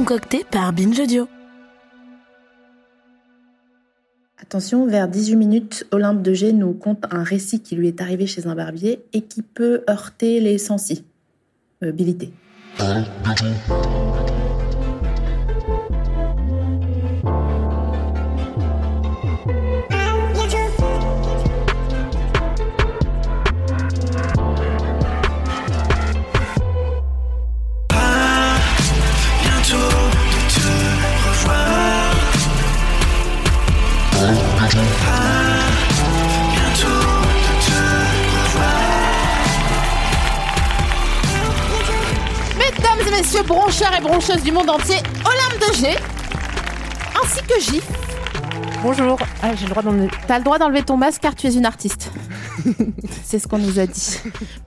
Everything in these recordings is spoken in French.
Concocté par Binge Audio. Attention, vers 18 minutes, Olympe de G nous conte un récit qui lui est arrivé chez un barbier et qui peut heurter les sensibilités. Messieurs, broncheurs et broncheuses du monde entier, Olympe de G, ainsi que J. Bonjour. Ah, j'ai le droit d'emmener. T'as le droit d'enlever ton masque car tu es une artiste. C'est ce qu'on nous a dit.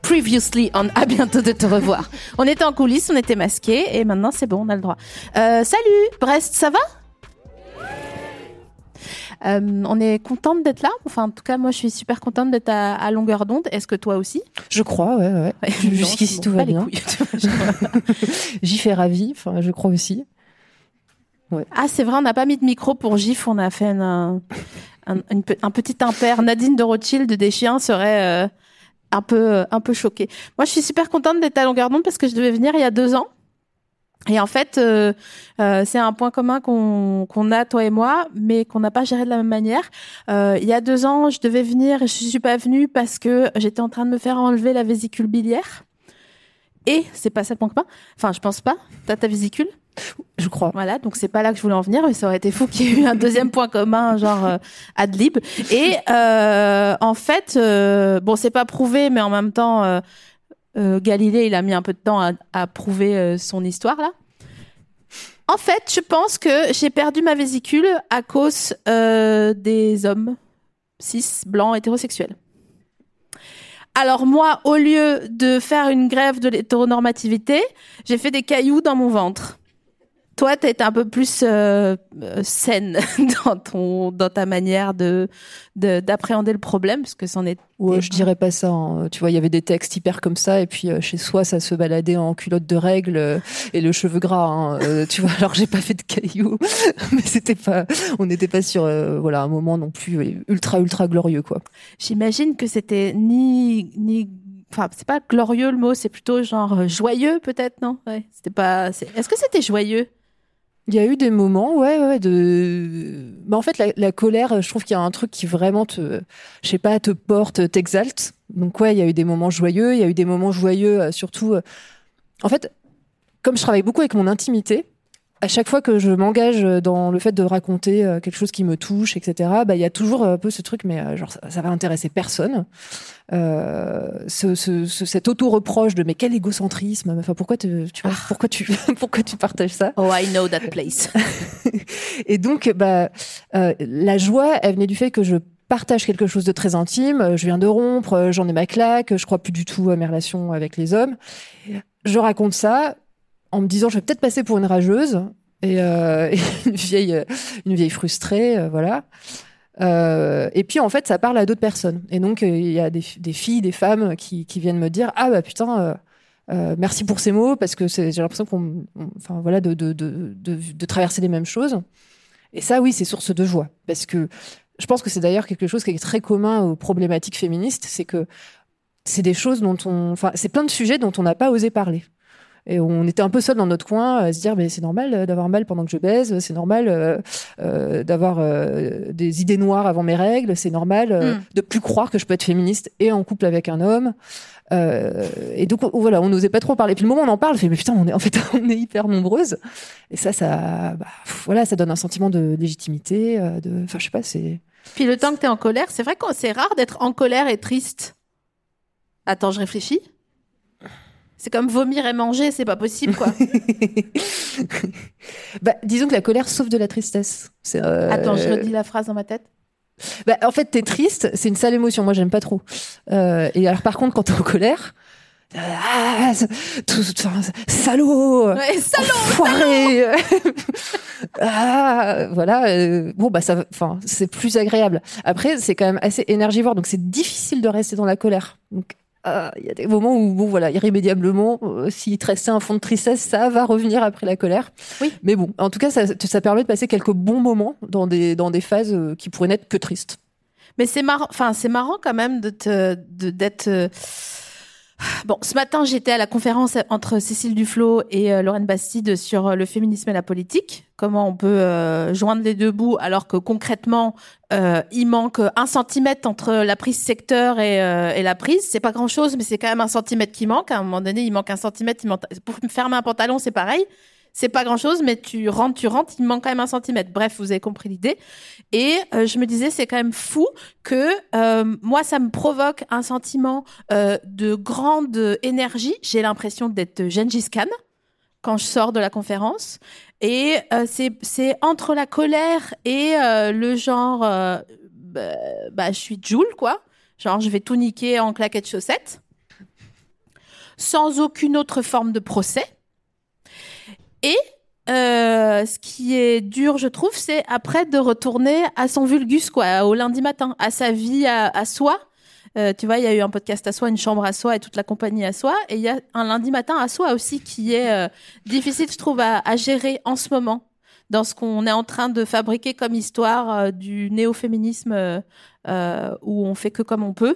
Previously on À bientôt de te revoir. On était en coulisses, on était masqués et maintenant c'est bon, on a le droit. Euh, salut Brest, ça va? Euh, on est contente d'être là. Enfin, en tout cas, moi, je suis super contente d'être à, à longueur d'onde. Est-ce que toi aussi? Je crois, ouais, ouais. Jusqu'ici, tout va bien. J'y fais ravi, enfin, je crois aussi. ah, c'est vrai, on n'a pas mis de micro pour GIF. On a fait un, un, une pe- un petit impair. Nadine de Rothschild des chiens serait euh, un peu un peu choquée. Moi, je suis super contente d'être à longueur d'onde parce que je devais venir il y a deux ans. Et en fait, euh, euh, c'est un point commun qu'on qu'on a toi et moi, mais qu'on n'a pas géré de la même manière. Euh, il y a deux ans, je devais venir et je suis pas venue parce que j'étais en train de me faire enlever la vésicule biliaire. Et c'est pas ça le point commun. Enfin, je pense pas. T'as ta vésicule? Je crois. Voilà, donc c'est pas là que je voulais en venir, mais ça aurait été fou qu'il y ait eu un deuxième point commun, genre euh, ad lib. Et euh, en fait, euh, bon, c'est pas prouvé, mais en même temps, euh, Galilée, il a mis un peu de temps à, à prouver euh, son histoire là. En fait, je pense que j'ai perdu ma vésicule à cause euh, des hommes cis, blancs, hétérosexuels. Alors moi, au lieu de faire une grève de l'hétéronormativité, j'ai fait des cailloux dans mon ventre. Toi, t'as été un peu plus euh, euh, saine dans ton dans ta manière de de- d'appréhender le problème, parce que c'en est. Ouais, je dirais pas ça. hein. Tu vois, il y avait des textes hyper comme ça, et puis euh, chez soi, ça se baladait en culotte de règle euh, et le cheveu gras. hein. Tu vois, alors j'ai pas fait de cailloux, mais c'était pas, on n'était pas sur, voilà, un moment non plus ultra ultra glorieux, quoi. J'imagine que c'était ni ni. Enfin, c'est pas glorieux le mot, c'est plutôt genre joyeux peut-être, non? Ouais. C'était pas. Est-ce que c'était joyeux? Il y a eu des moments, ouais, ouais, de. Mais en fait, la, la colère, je trouve qu'il y a un truc qui vraiment te, je sais pas, te porte, t'exalte. Donc ouais, il y a eu des moments joyeux, il y a eu des moments joyeux, euh, surtout. euh, En fait, comme je travaille beaucoup avec mon intimité, à chaque fois que je m'engage dans le fait de raconter euh, quelque chose qui me touche, etc., bah il y a toujours un peu ce truc, mais euh, genre ça, ça va intéresser personne. Euh, ce, ce, ce- cet auto-reproche de mais quel égocentrisme. Enfin pourquoi te- tu vois, pourquoi tu pourquoi tu partages ça? Oh, I know that place. et donc, bah, euh, la joie, elle venait du fait que je partage quelque chose de très intime. Euh, Je viens de rompre, euh, j'en ai ma claque, je crois plus du tout à mes relations avec les hommes. Je raconte ça en me disant, je vais peut-être passer pour une rageuse et, euh, une vieille, euh, une vieille frustrée, euh, voilà. Et puis en fait, ça parle à d'autres personnes. Et donc, il y a des, filles, des femmes qui, viennent me dire, ah bah putain. merci pour ces mots parce que j'ai l'impression qu'on, on- enfin voilà, de, de traverser les mêmes choses. Et ça, oui, c'est source de joie parce que je pense que c'est d'ailleurs quelque chose qui est très commun aux problématiques féministes, c'est que c'est des choses dont on, enfin, c'est plein de sujets dont on n'a pas osé parler. Et on était un peu seul dans notre coin à se dire, mais c'est normal euh, d'avoir mal pendant que je baise, c'est normal euh, euh, d'avoir euh, des idées noires avant mes règles, c'est normal euh, Mm. de plus croire que je peux être féministe et en couple avec un homme. Euh, et donc on- voilà, on n'osait pas trop parler. Puis le moment où on en parle, on fait mais putain, on est en fait on est hyper nombreuses. Et ça, ça, bah, pff, voilà, ça donne un sentiment de légitimité. euh, de, enfin, je sais pas, c'est. Puis le temps que t'es en colère, c'est vrai que c'est rare d'être en colère et triste. Attends, je réfléchis. C'est comme vomir et manger, c'est pas possible, quoi. bah, disons que la colère sauve de la tristesse. Euh... Attends, je redis la phrase dans ma tête. Bah, en fait, t'es triste, c'est une sale émotion. Moi, j'aime pas trop. Euh, et alors, par contre, quand t'es en colère, ah, tout, salaud, ouais, salaud, foiré. ah, voilà. Euh, bon bah ça, enfin c'est plus agréable. Après c'est quand même assez énergivore, donc c'est difficile de rester dans la colère. Donc il y a des moments où bon voilà irrémédiablement, euh, s'il te restait un fond de tristesse, ça va revenir après la colère. Oui. Mais bon, en tout cas ça, ça permet de passer quelques bons moments dans des dans des phases euh, qui pourraient n'être que tristes. Mais c'est marrant, enfin c'est marrant quand même de te d'être Bon, ce matin, j'étais à la conférence entre Cécile Duflot et euh, Lorraine Bastide sur euh, le féminisme et la politique. Comment on peut euh, joindre les deux bouts alors que concrètement, il manque un centimètre entre la prise secteur et, et la prise? C'est pas grand chose, mais c'est quand même un centimètre qui manque. À un moment donné, il manque un centimètre. Il manque... Pour fermer un pantalon, c'est pareil c'est pas grand chose, mais tu rentres, tu rentres, il manque quand même un centimètre. Bref, vous avez compris l'idée. Et euh, je me disais, c'est quand même fou que euh, moi, ça me provoque un sentiment euh, de grande énergie. J'ai l'impression d'être Gengis Khan quand je sors de la conférence. Et c'est entre la colère et le genre, bah, bah, je suis Joule, quoi. Genre, je vais tout niquer en claquettes chaussettes. Sans aucune autre forme de procès et euh, ce qui est dur, je trouve, c'est après de retourner à son vulgus, quoi, au lundi matin, à sa vie à, soi. Euh, tu vois, il y a eu un podcast à soi, une chambre à soi et toute la compagnie à soi. Et il y a un lundi matin à soi aussi qui est euh, difficile, je trouve, à, gérer en ce moment dans ce qu'on est en train de fabriquer comme histoire du néo-féminisme où on fait que comme on peut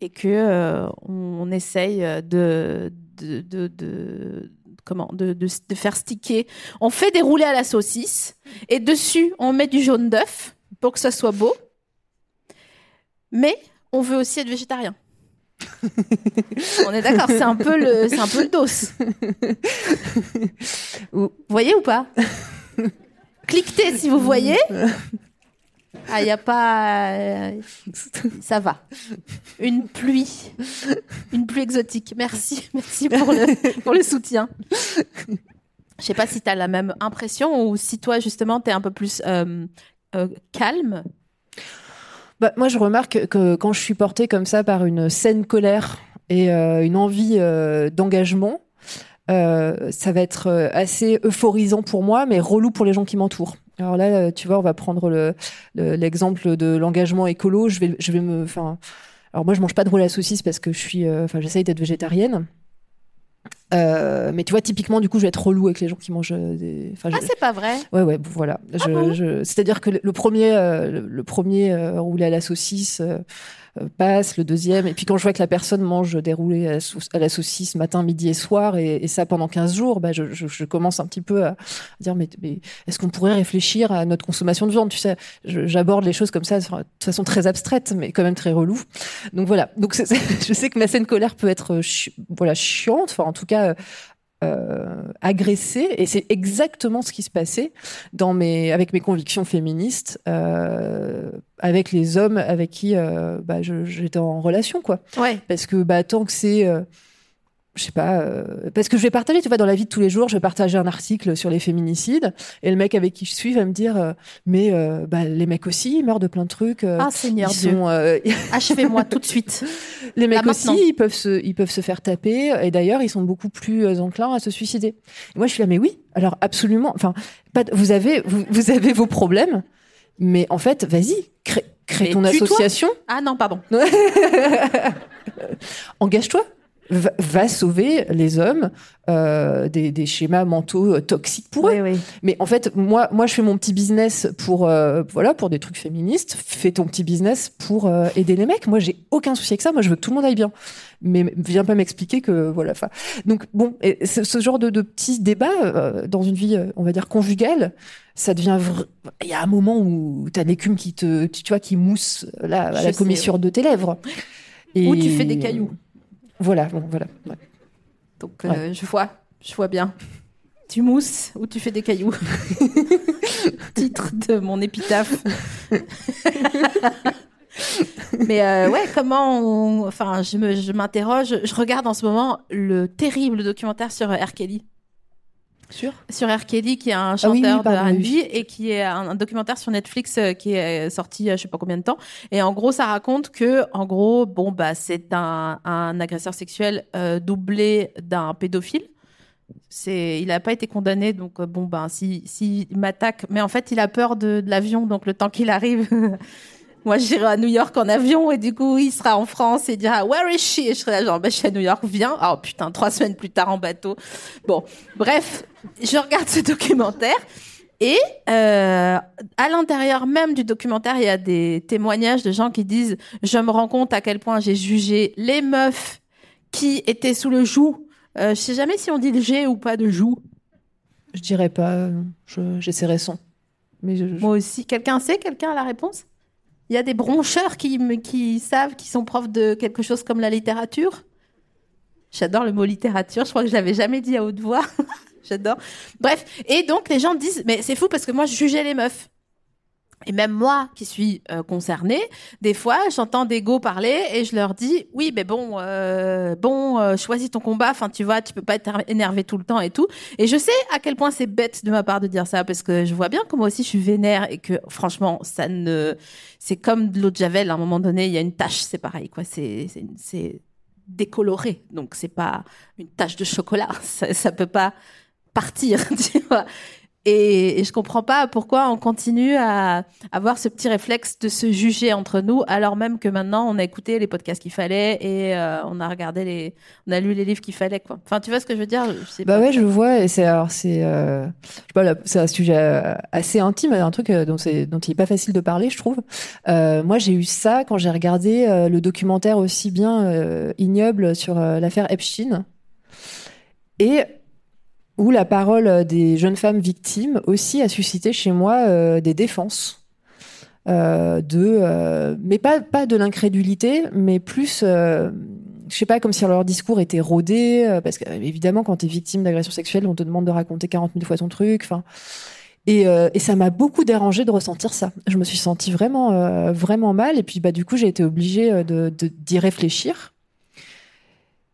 et que on, essaye de, de, de comment de, de, faire sticker. On fait dérouler à la saucisse et dessus on met du jaune d'œuf pour que ça soit beau. Mais on veut aussi être végétarien. on est d'accord, c'est un peu le, c'est un peu le dos. Vous voyez ou pas? Cliquez si vous voyez. Ah, il n'y a pas. Euh, ça va. Une pluie. Une pluie exotique. Merci. Merci pour le, pour le soutien. Je sais pas si tu as la même impression ou si toi, justement, tu es un peu plus euh, euh, calme. Bah, moi, je remarque que quand je suis portée comme ça par une saine colère et une envie d'engagement, ça va être assez euphorisant pour moi, mais relou pour les gens qui m'entourent. Alors là, euh, tu vois, on va prendre l'exemple de l'engagement écolo. Je vais, je vais me, alors moi, je mange pas de roule à saucisse parce que je suis, euh, enfin, j'essaye d'être végétarienne. Euh, mais tu vois, typiquement, du coup, je vais être relou avec les gens qui mangent des. ah, c'est pas vrai. Ouais, ouais, voilà. Ah je, C'est-à-dire que le, premier, le, premier roulé à la saucisse, euh, passe, le deuxième. Et puis quand je vois que la personne mange des roulés à, la saucisse matin, midi et soir, et, ça pendant 15 jours, bah, je, je, commence un petit peu à dire, mais, mais est-ce qu'on pourrait réfléchir à notre consommation de viande Tu sais, j'aborde les choses comme ça de façon très abstraite, mais quand même très relou. Donc voilà. Donc je sais que ma scène colère peut être voilà chiante, enfin en tout cas euh, agressée et c'est exactement ce qui se passait dans mes avec mes convictions féministes euh, avec les hommes avec qui euh, bah, j'étais en relation quoi ouais. parce que bah tant que c'est euh, je sais pas, euh, parce que je vais partager, tu vois, dans la vie de tous les jours, je vais partager un article sur les féminicides, et le mec avec qui je suis va me dire, euh, mais euh, bah, les mecs aussi, ils meurent de plein de trucs. ah Seigneur Dieu, achevez-moi tout de suite. Les mecs aussi, ils peuvent se, ils peuvent se faire taper, et d'ailleurs, ils sont beaucoup plus enclins à se suicider. Et moi, je suis là, mais oui, alors absolument. Enfin, pas, vous avez, vous, vous avez vos problèmes, mais en fait, vas-y, crée, crée ton association. Ah non, pardon. Engage-toi va, sauver les hommes euh, des, des, schémas mentaux euh, toxiques pour eux. Mais en fait, moi, moi, je fais mon petit business pour euh, voilà pour des trucs féministes. Fais ton petit business pour euh, aider les mecs. Moi, j'ai aucun souci avec ça. Moi, je veux que tout le monde aille bien. Mais viens pas m'expliquer que voilà. Donc bon, et ce, genre de, de petits débats dans une vie, on va dire conjugale, ça devient. Il y a un moment où t'as l'écume qui te, tu vois, qui mousse là à la commissure de tes lèvres. Et... Ou tu fais des cailloux. Voilà, bon, voilà. Donc, euh, je vois, je vois bien. Tu mousses ou tu fais des cailloux Titre de mon épitaphe. Mais euh, ouais, comment on... Enfin, je me- je m'interroge. Je regarde en ce moment le terrible documentaire sur R. Kelly. Sûr Sur R. Kelly, qui est un Ah oui, oui, chanteur de R&B et qui est un, un documentaire sur Netflix euh, qui est sorti euh, je sais pas combien de temps. Et en gros, ça raconte que, en gros, bon bah c'est un, un agresseur sexuel euh, doublé d'un pédophile. C'est, il n'a pas été condamné, donc euh, bon ben si si m'attaque, mais en fait il a peur de, de l'avion, donc le temps qu'il arrive. Moi, j'irai à New York en avion et du coup, il sera en France et il dira Where is she? Et je serai là, genre, bah, je suis à New York, viens. Oh putain, trois semaines plus tard en bateau. Bon, bref, je regarde ce documentaire et euh, à l'intérieur même du documentaire, il y a des témoignages de gens qui disent Je me rends compte à quel point j'ai jugé les meufs qui étaient sous le joug. Euh, je sais jamais si on dit le G ou pas de joug. Je dirais pas. euh, je- J'essaierai son. Mais je, je- Moi aussi. Quelqu'un sait Quelqu'un a la réponse? Il y a des broncheurs qui, qui savent qui sont profs de quelque chose comme la littérature J'adore le mot littérature. Je crois que je l'avais jamais dit à haute voix. J'adore. Bref. Et donc, les gens disent, mais c'est fou parce que moi, je jugeais les meufs. Et même moi, qui suis euh, concernée, des fois, j'entends des go parler et je leur dis, oui, mais bon, euh, bon, euh, choisis ton combat. Enfin, tu vois, tu peux pas être énervé tout le temps et tout. Et je sais à quel point c'est bête de ma part de dire ça parce que je vois bien que moi aussi je suis vénère et que franchement, ça ne, c'est comme de l'eau de javel. À un moment donné, il y a une tache, c'est pareil, quoi. C'est, c'est, décoloré, donc c'est pas une tache de chocolat. Ça, ça peut pas partir, tu vois. Et, et je comprends pas pourquoi on continue à avoir ce petit réflexe de se juger entre nous, alors même que maintenant on a écouté les podcasts qu'il fallait et euh, on a regardé les, on a lu les livres qu'il fallait, quoi. Enfin, tu vois ce que je veux dire? Je sais Bah pas. ouais, je le vois. Et c'est alors c'est euh, je sais pas, là, c'est un sujet euh, assez intime, un truc euh, dont c'est dont il est pas facile de parler, je trouve. Euh, moi, j'ai eu ça quand j'ai regardé le documentaire aussi bien ignoble sur l'affaire Epstein et où la parole des jeunes femmes victimes aussi a suscité chez moi euh, des défenses. Euh, de euh, mais pas pas de l'incrédulité mais plus euh, je sais pas comme si leur discours était rodé euh, parce que euh, évidemment quand tu es victime d'agression sexuelle on te demande de raconter 40 000 fois ton truc et, euh, et ça m'a beaucoup dérangé de ressentir ça je me suis sentie vraiment euh, vraiment mal et puis bah du coup j'ai été obligée euh, de d'y réfléchir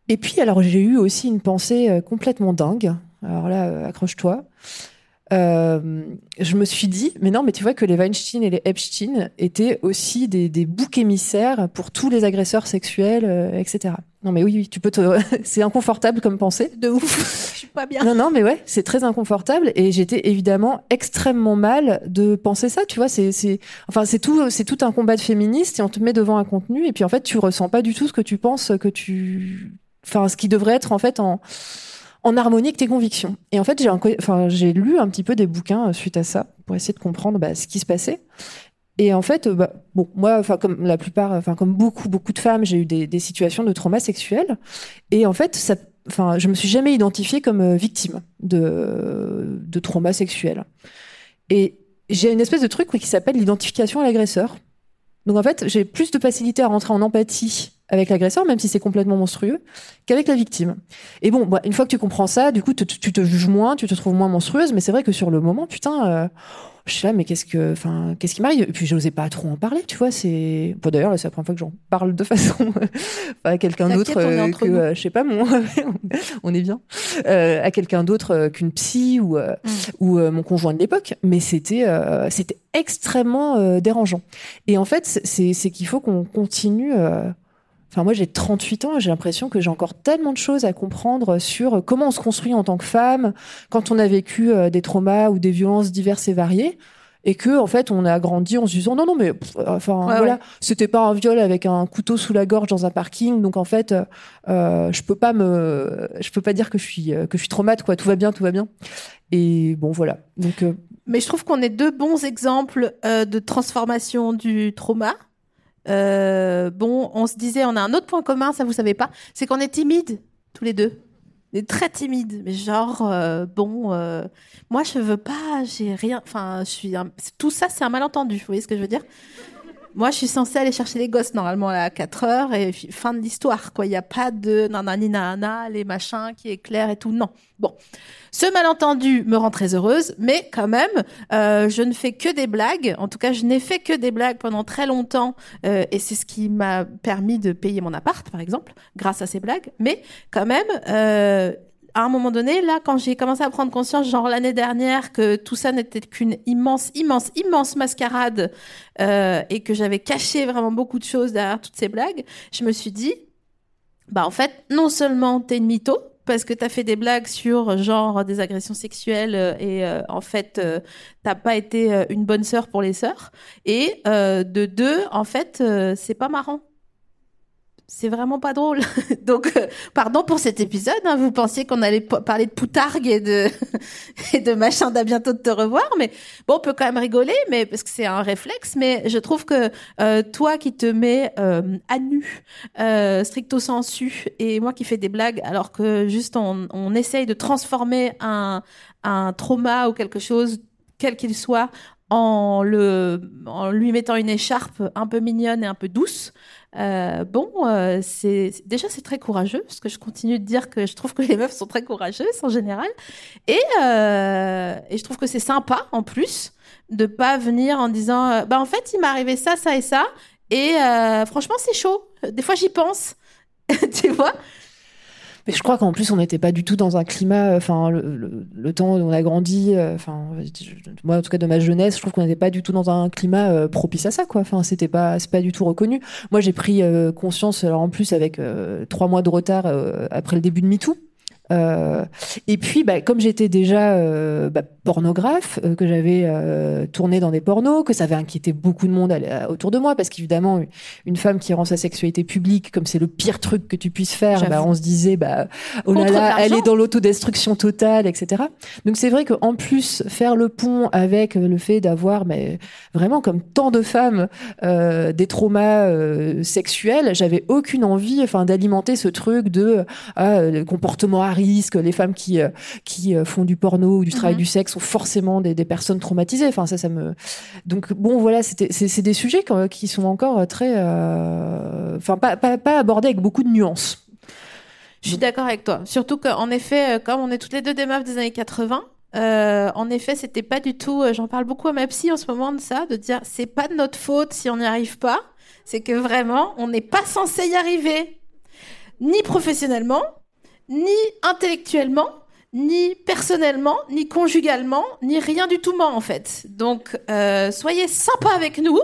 et puis alors j'ai eu aussi une pensée euh, complètement dingue alors là euh, accroche-toi euh, je me suis dit, mais non, mais tu vois que les Weinstein et les Epstein étaient aussi des, des boucs émissaires pour tous les agresseurs sexuels, euh, etc. Non, mais oui, oui, tu peux te, c'est inconfortable comme pensée. de ouf. je suis pas bien. Non, non, mais ouais, c'est très inconfortable et j'étais évidemment extrêmement mal de penser ça. Tu vois, c'est, c'est, enfin, c'est tout, c'est tout un combat de féministe et on te met devant un contenu et puis en fait, tu ressens pas du tout ce que tu penses que tu, enfin, ce qui devrait être en fait en, en harmonie avec tes convictions. Et en fait, j'ai, lu un petit peu des bouquins euh, suite à ça pour essayer de comprendre bah, ce qui se passait. Et en fait, euh, bah, bon, moi, enfin, comme la plupart, enfin, comme beaucoup, beaucoup de femmes, j'ai eu des, situations de trauma sexuel. Et en fait, ça, enfin, je me suis jamais identifiée comme euh, victime de, de trauma sexuel. Et j'ai une espèce de truc qui s'appelle l'identification à l'agresseur. Donc en fait, j'ai plus de facilité à rentrer en empathie avec l'agresseur, même si c'est complètement monstrueux, qu'avec la victime. Et bon, bah, une fois que tu comprends ça, du coup, te- tu te juges moins, tu te trouves moins monstrueuse, mais c'est vrai que sur le moment, putain, euh, je suis là, mais qu'est-ce que, enfin, qu'est-ce qui m'arrive? Et puis, j'osais pas trop en parler, tu vois. C'est, bon, d'ailleurs, là, c'est la première fois que j'en parle de façon à quelqu'un d'autre euh, que, euh, je sais pas, mon, on est bien, à quelqu'un d'autre qu'une psy ou euh, Mm. ou euh, mon conjoint de l'époque. Mais c'était, c'était extrêmement dérangeant. Et en fait, c'est qu'il faut qu'on continue. Euh, Enfin, moi, j'ai 38 ans et j'ai l'impression que j'ai encore tellement de choses à comprendre sur comment on se construit en tant que femme quand on a vécu euh, des traumas ou des violences diverses et variées. Et que, en fait, on a grandi en se disant non, non, mais pff, enfin, Ouais, voilà, ouais. c'était pas un viol avec un couteau sous la gorge dans un parking. Donc, en fait, euh, euh, je peux pas me, je peux pas dire que je suis, euh, que je suis traumate, quoi. Tout va bien, tout va bien. Et bon, voilà. Donc, euh, Mais je trouve qu'on est deux bons exemples euh, de transformation du trauma. Euh, bon, on se disait, on a un autre point commun, ça vous savez pas, c'est qu'on est timides tous les deux. On est très timides, mais genre euh, bon, euh, moi je veux pas, j'ai rien, enfin je suis, un- tout ça c'est un malentendu, vous voyez ce que je veux dire? Moi, je suis censée aller chercher les gosses normalement à 4 heures et fi- fin de l'histoire, quoi. Il n'y a pas de nanani nanana, les machins qui éclairent et tout. Non. Bon. Ce malentendu me rend très heureuse, mais quand même, euh, je ne fais que des blagues. En tout cas, je n'ai fait que des blagues pendant très longtemps euh, et c'est ce qui m'a permis de payer mon appart, par exemple, grâce à ces blagues. Mais quand même, euh, à un moment donné, là, quand j'ai commencé à prendre conscience, genre l'année dernière, que tout ça n'était qu'une immense, immense, immense mascarade euh, et que j'avais caché vraiment beaucoup de choses derrière toutes ces blagues, je me suis dit, bah en fait, non seulement t'es une mytho, parce que t'as fait des blagues sur genre des agressions sexuelles euh, et euh, en fait euh, t'as pas été euh, une bonne sœur pour les sœurs et euh, de deux en fait euh, c'est pas marrant c'est vraiment pas drôle. Donc, euh, pardon pour cet épisode. hein. Vous pensiez qu'on allait parler de poutargue et de et de machin d'à bientôt de te revoir, mais bon, on peut quand même rigoler, mais parce que c'est un réflexe. Mais je trouve que euh, toi qui te mets euh, à nu, stricto sensu, et moi qui fais des blagues, alors que juste on, on essaye de transformer un un trauma ou quelque chose, quel qu'il soit, en lui mettant une écharpe un peu mignonne et un peu douce. Euh, bon, euh, c'est déjà c'est très courageux parce que je continue de dire que je trouve que les meufs sont très courageuses en général et euh, et je trouve que c'est sympa en plus de pas venir en disant bah en fait il m'est arrivé ça ça et ça et franchement c'est chaud. Des fois j'y pense, tu vois? Mais je crois qu'en plus, on n'était pas du tout dans un climat, enfin, le, temps où on a grandi, euh, enfin, moi, en tout cas, de ma jeunesse, je trouve qu'on n'était pas du tout dans un climat euh, propice à ça, quoi. Enfin, c'était pas, c'est pas du tout reconnu. Moi, j'ai pris euh, conscience, alors en plus, avec euh, trois mois de retard euh, après le début de MeToo. Euh, et puis, bah, comme j'étais déjà euh, bah, pornographe, euh, que j'avais tourné dans des pornos, que ça avait inquiété beaucoup de monde à- à- autour de moi, parce qu'évidemment, une femme qui rend sa sexualité publique, comme c'est le pire truc que tu puisses faire, bah, on se disait, bah, oh là Contre là, elle est dans l'autodestruction totale, etc. Donc c'est vrai qu'en plus, faire le pont avec le fait d'avoir, mais vraiment comme tant de femmes, des traumas sexuels, j'avais aucune envie, enfin, d'alimenter ce truc de comportement risque, les femmes qui euh, qui euh, font du porno ou du travail Mhm. du sexe sont forcément des, des personnes traumatisées. Enfin, ça, ça me. Donc bon, voilà, c'était c'est des sujets qui- sont encore très, euh, enfin, pas, pas pas abordés avec beaucoup de nuances. Je suis d'accord avec toi. Surtout qu'en effet, comme on est toutes les deux des meufs des années 80, euh, en effet, c'était pas du tout. J'en parle beaucoup à ma psy en ce moment de ça, de dire c'est pas de notre faute si on n'y arrive pas. C'est que vraiment, on n'est pas censé y arriver, ni professionnellement, ni intellectuellement, ni personnellement, ni conjugalement, ni rien du tout en fait. Donc, euh, soyez sympa avec nous.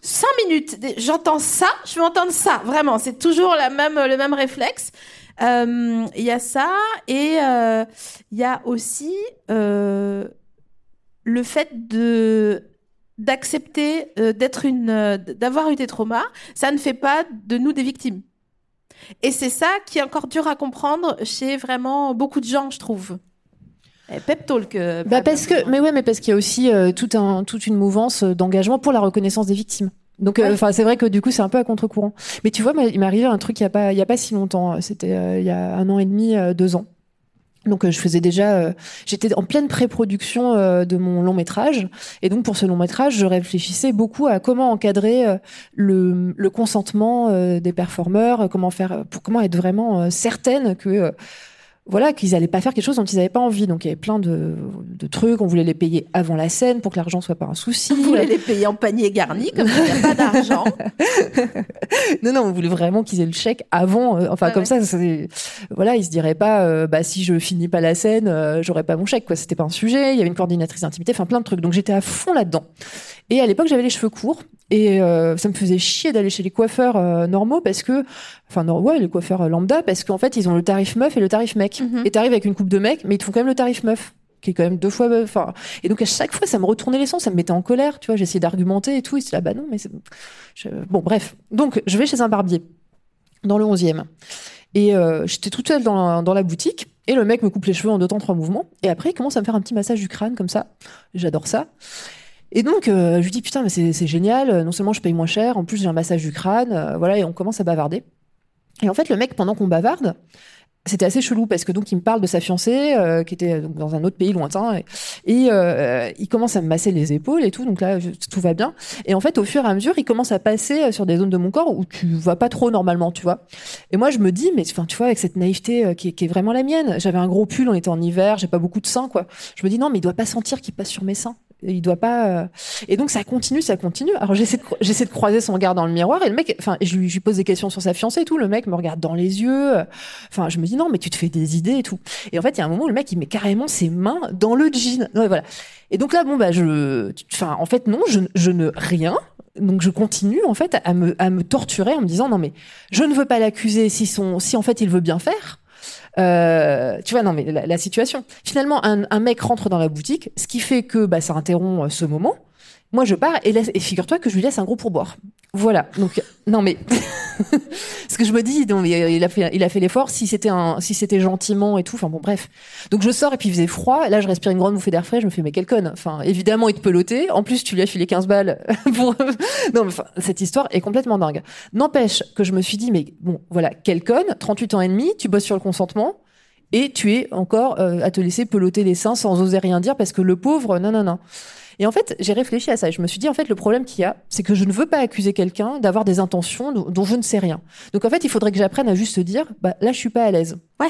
Cinq minutes, j'entends ça, je veux entendre ça, vraiment, c'est toujours même, le même réflexe. Euh, Il y a ça, et euh, il y a aussi le fait de d'accepter d'être une d'avoir eu des traumas, ça ne fait pas de nous des victimes. Et c'est ça qui est encore dur à comprendre chez vraiment beaucoup de gens, je trouve. Eh, pep talk. euh, Bah parce que, mais ouais, mais parce qu'il y a aussi euh, tout un, toute une mouvance euh, d'engagement pour la reconnaissance des victimes. Donc, Ouais. enfin, c'est vrai que du coup, c'est un peu à contre-courant. Mais tu vois, il m'est arrivé un truc il y a pas, il y a pas si longtemps. C'était euh, il y a un an et demi, deux ans. Donc, euh, je faisais déjà, euh, j'étais en pleine pré-production euh, de mon long métrage, et donc pour ce long métrage, je réfléchissais beaucoup à comment encadrer euh, le, le consentement euh, des performeurs, euh, comment faire, pour comment être vraiment certaine que voilà, qu'ils allaient pas faire quelque chose dont ils n'avaient pas envie. Donc il y avait plein de, de trucs. On voulait les payer avant la scène pour que l'argent soit pas un souci. Vous voulez les payer en panier garni, comme ça, il n'y a pas d'argent. non, non, on voulait vraiment qu'ils aient le chèque avant. euh, enfin, comme ouais. ça, c'est- voilà, ils se diraient pas, euh, bah si je finis pas la scène, euh, j'aurai pas mon chèque. Quoi, c'était pas un sujet. Il y avait une coordinatrice d'intimité, enfin plein de trucs. Donc j'étais à fond là-dedans. Et à l'époque, j'avais les cheveux courts. Et euh, ça me faisait chier d'aller chez les coiffeurs euh, normaux parce que, enfin, non, ouais, les coiffeurs euh, lambda parce qu'en fait, ils ont le tarif meuf et le tarif mec. Mhm. Et t'arrives avec une coupe de mec, mais ils te font quand même le tarif meuf qui est quand même deux fois enfin. Et donc à chaque fois ça me retournait les sons ça me mettait en colère tu vois. J'essayais d'argumenter et tout. Et c'est là bah non mais je- bon bref. Donc je vais chez un barbier dans le 11e et euh, j'étais toute seule dans la, dans la boutique. Et le mec me coupe les cheveux en deux temps trois mouvements. Et après il commence à me faire un petit massage du crâne comme ça. J'adore ça et donc euh, je lui dis putain mais c'est génial non seulement je paye moins cher en plus j'ai un massage du crâne euh, voilà et on commence à bavarder. Et en fait le mec pendant qu'on bavarde c'était assez chelou parce que donc il me parle de sa fiancée euh, qui était donc, dans un autre pays lointain et, euh, il commence à me masser les épaules et tout donc là tout va bien. Et en fait au fur et à mesure il commence à passer sur des zones de mon corps où tu vois pas trop normalement tu vois. Et moi je me dis mais enfin tu vois avec cette naïveté euh, qui, est- qui est vraiment la mienne j'avais un gros pull on était en hiver j'ai pas beaucoup de seins quoi. Je me dis non mais il doit pas sentir qu'il passe sur mes seins il doit pas euh, et donc ça continue ça continue alors j'essaie de croiser son regard dans le miroir et le mec enfin je lui, pose des questions sur sa fiancée et tout le mec me regarde dans les yeux Enfin, je me dis non, mais tu te fais des idées et tout. Et en fait, il y a un moment où le mec il met carrément ses mains dans le jean. Ouais, voilà. Et donc là, bon bah je, en fait non, je, je ne rien. Donc je continue en fait à me à me torturer en me disant non mais je ne veux pas l'accuser si son si en fait il veut bien faire. Euh, tu vois non mais la, la situation. Finalement un, un mec rentre dans la boutique, ce qui fait que bah ça interrompt euh, ce moment. Moi je pars et, et figure-toi que je lui laisse un gros pourboire. Voilà. Donc non mais ce que je me dis, donc, il a fait, il a fait l'effort. Si c'était un, si c'était gentiment et tout, enfin bon, bref. Donc je sors et puis il faisait froid. Là, je respire une grande bouffée d'air frais. Je me fais mais quel conne. Enfin, évidemment, il te pelotait. En plus, tu lui as filé 15 balles pour. non, enfin, cette histoire est complètement dingue. N'empêche que je me suis dit mais bon, voilà, quel conne. 38 ans et demi, tu bosses sur le consentement. Et tu es encore euh, à te laisser peloter les seins sans oser rien dire parce que le pauvre, non, non, non. Et en fait, j'ai réfléchi à ça et je me suis dit, en fait, le problème qu'il y a, c'est que je ne veux pas accuser quelqu'un d'avoir des intentions dont, je ne sais rien. Donc en fait, il faudrait que j'apprenne à juste se dire, bah là, je suis pas à l'aise. Ouais.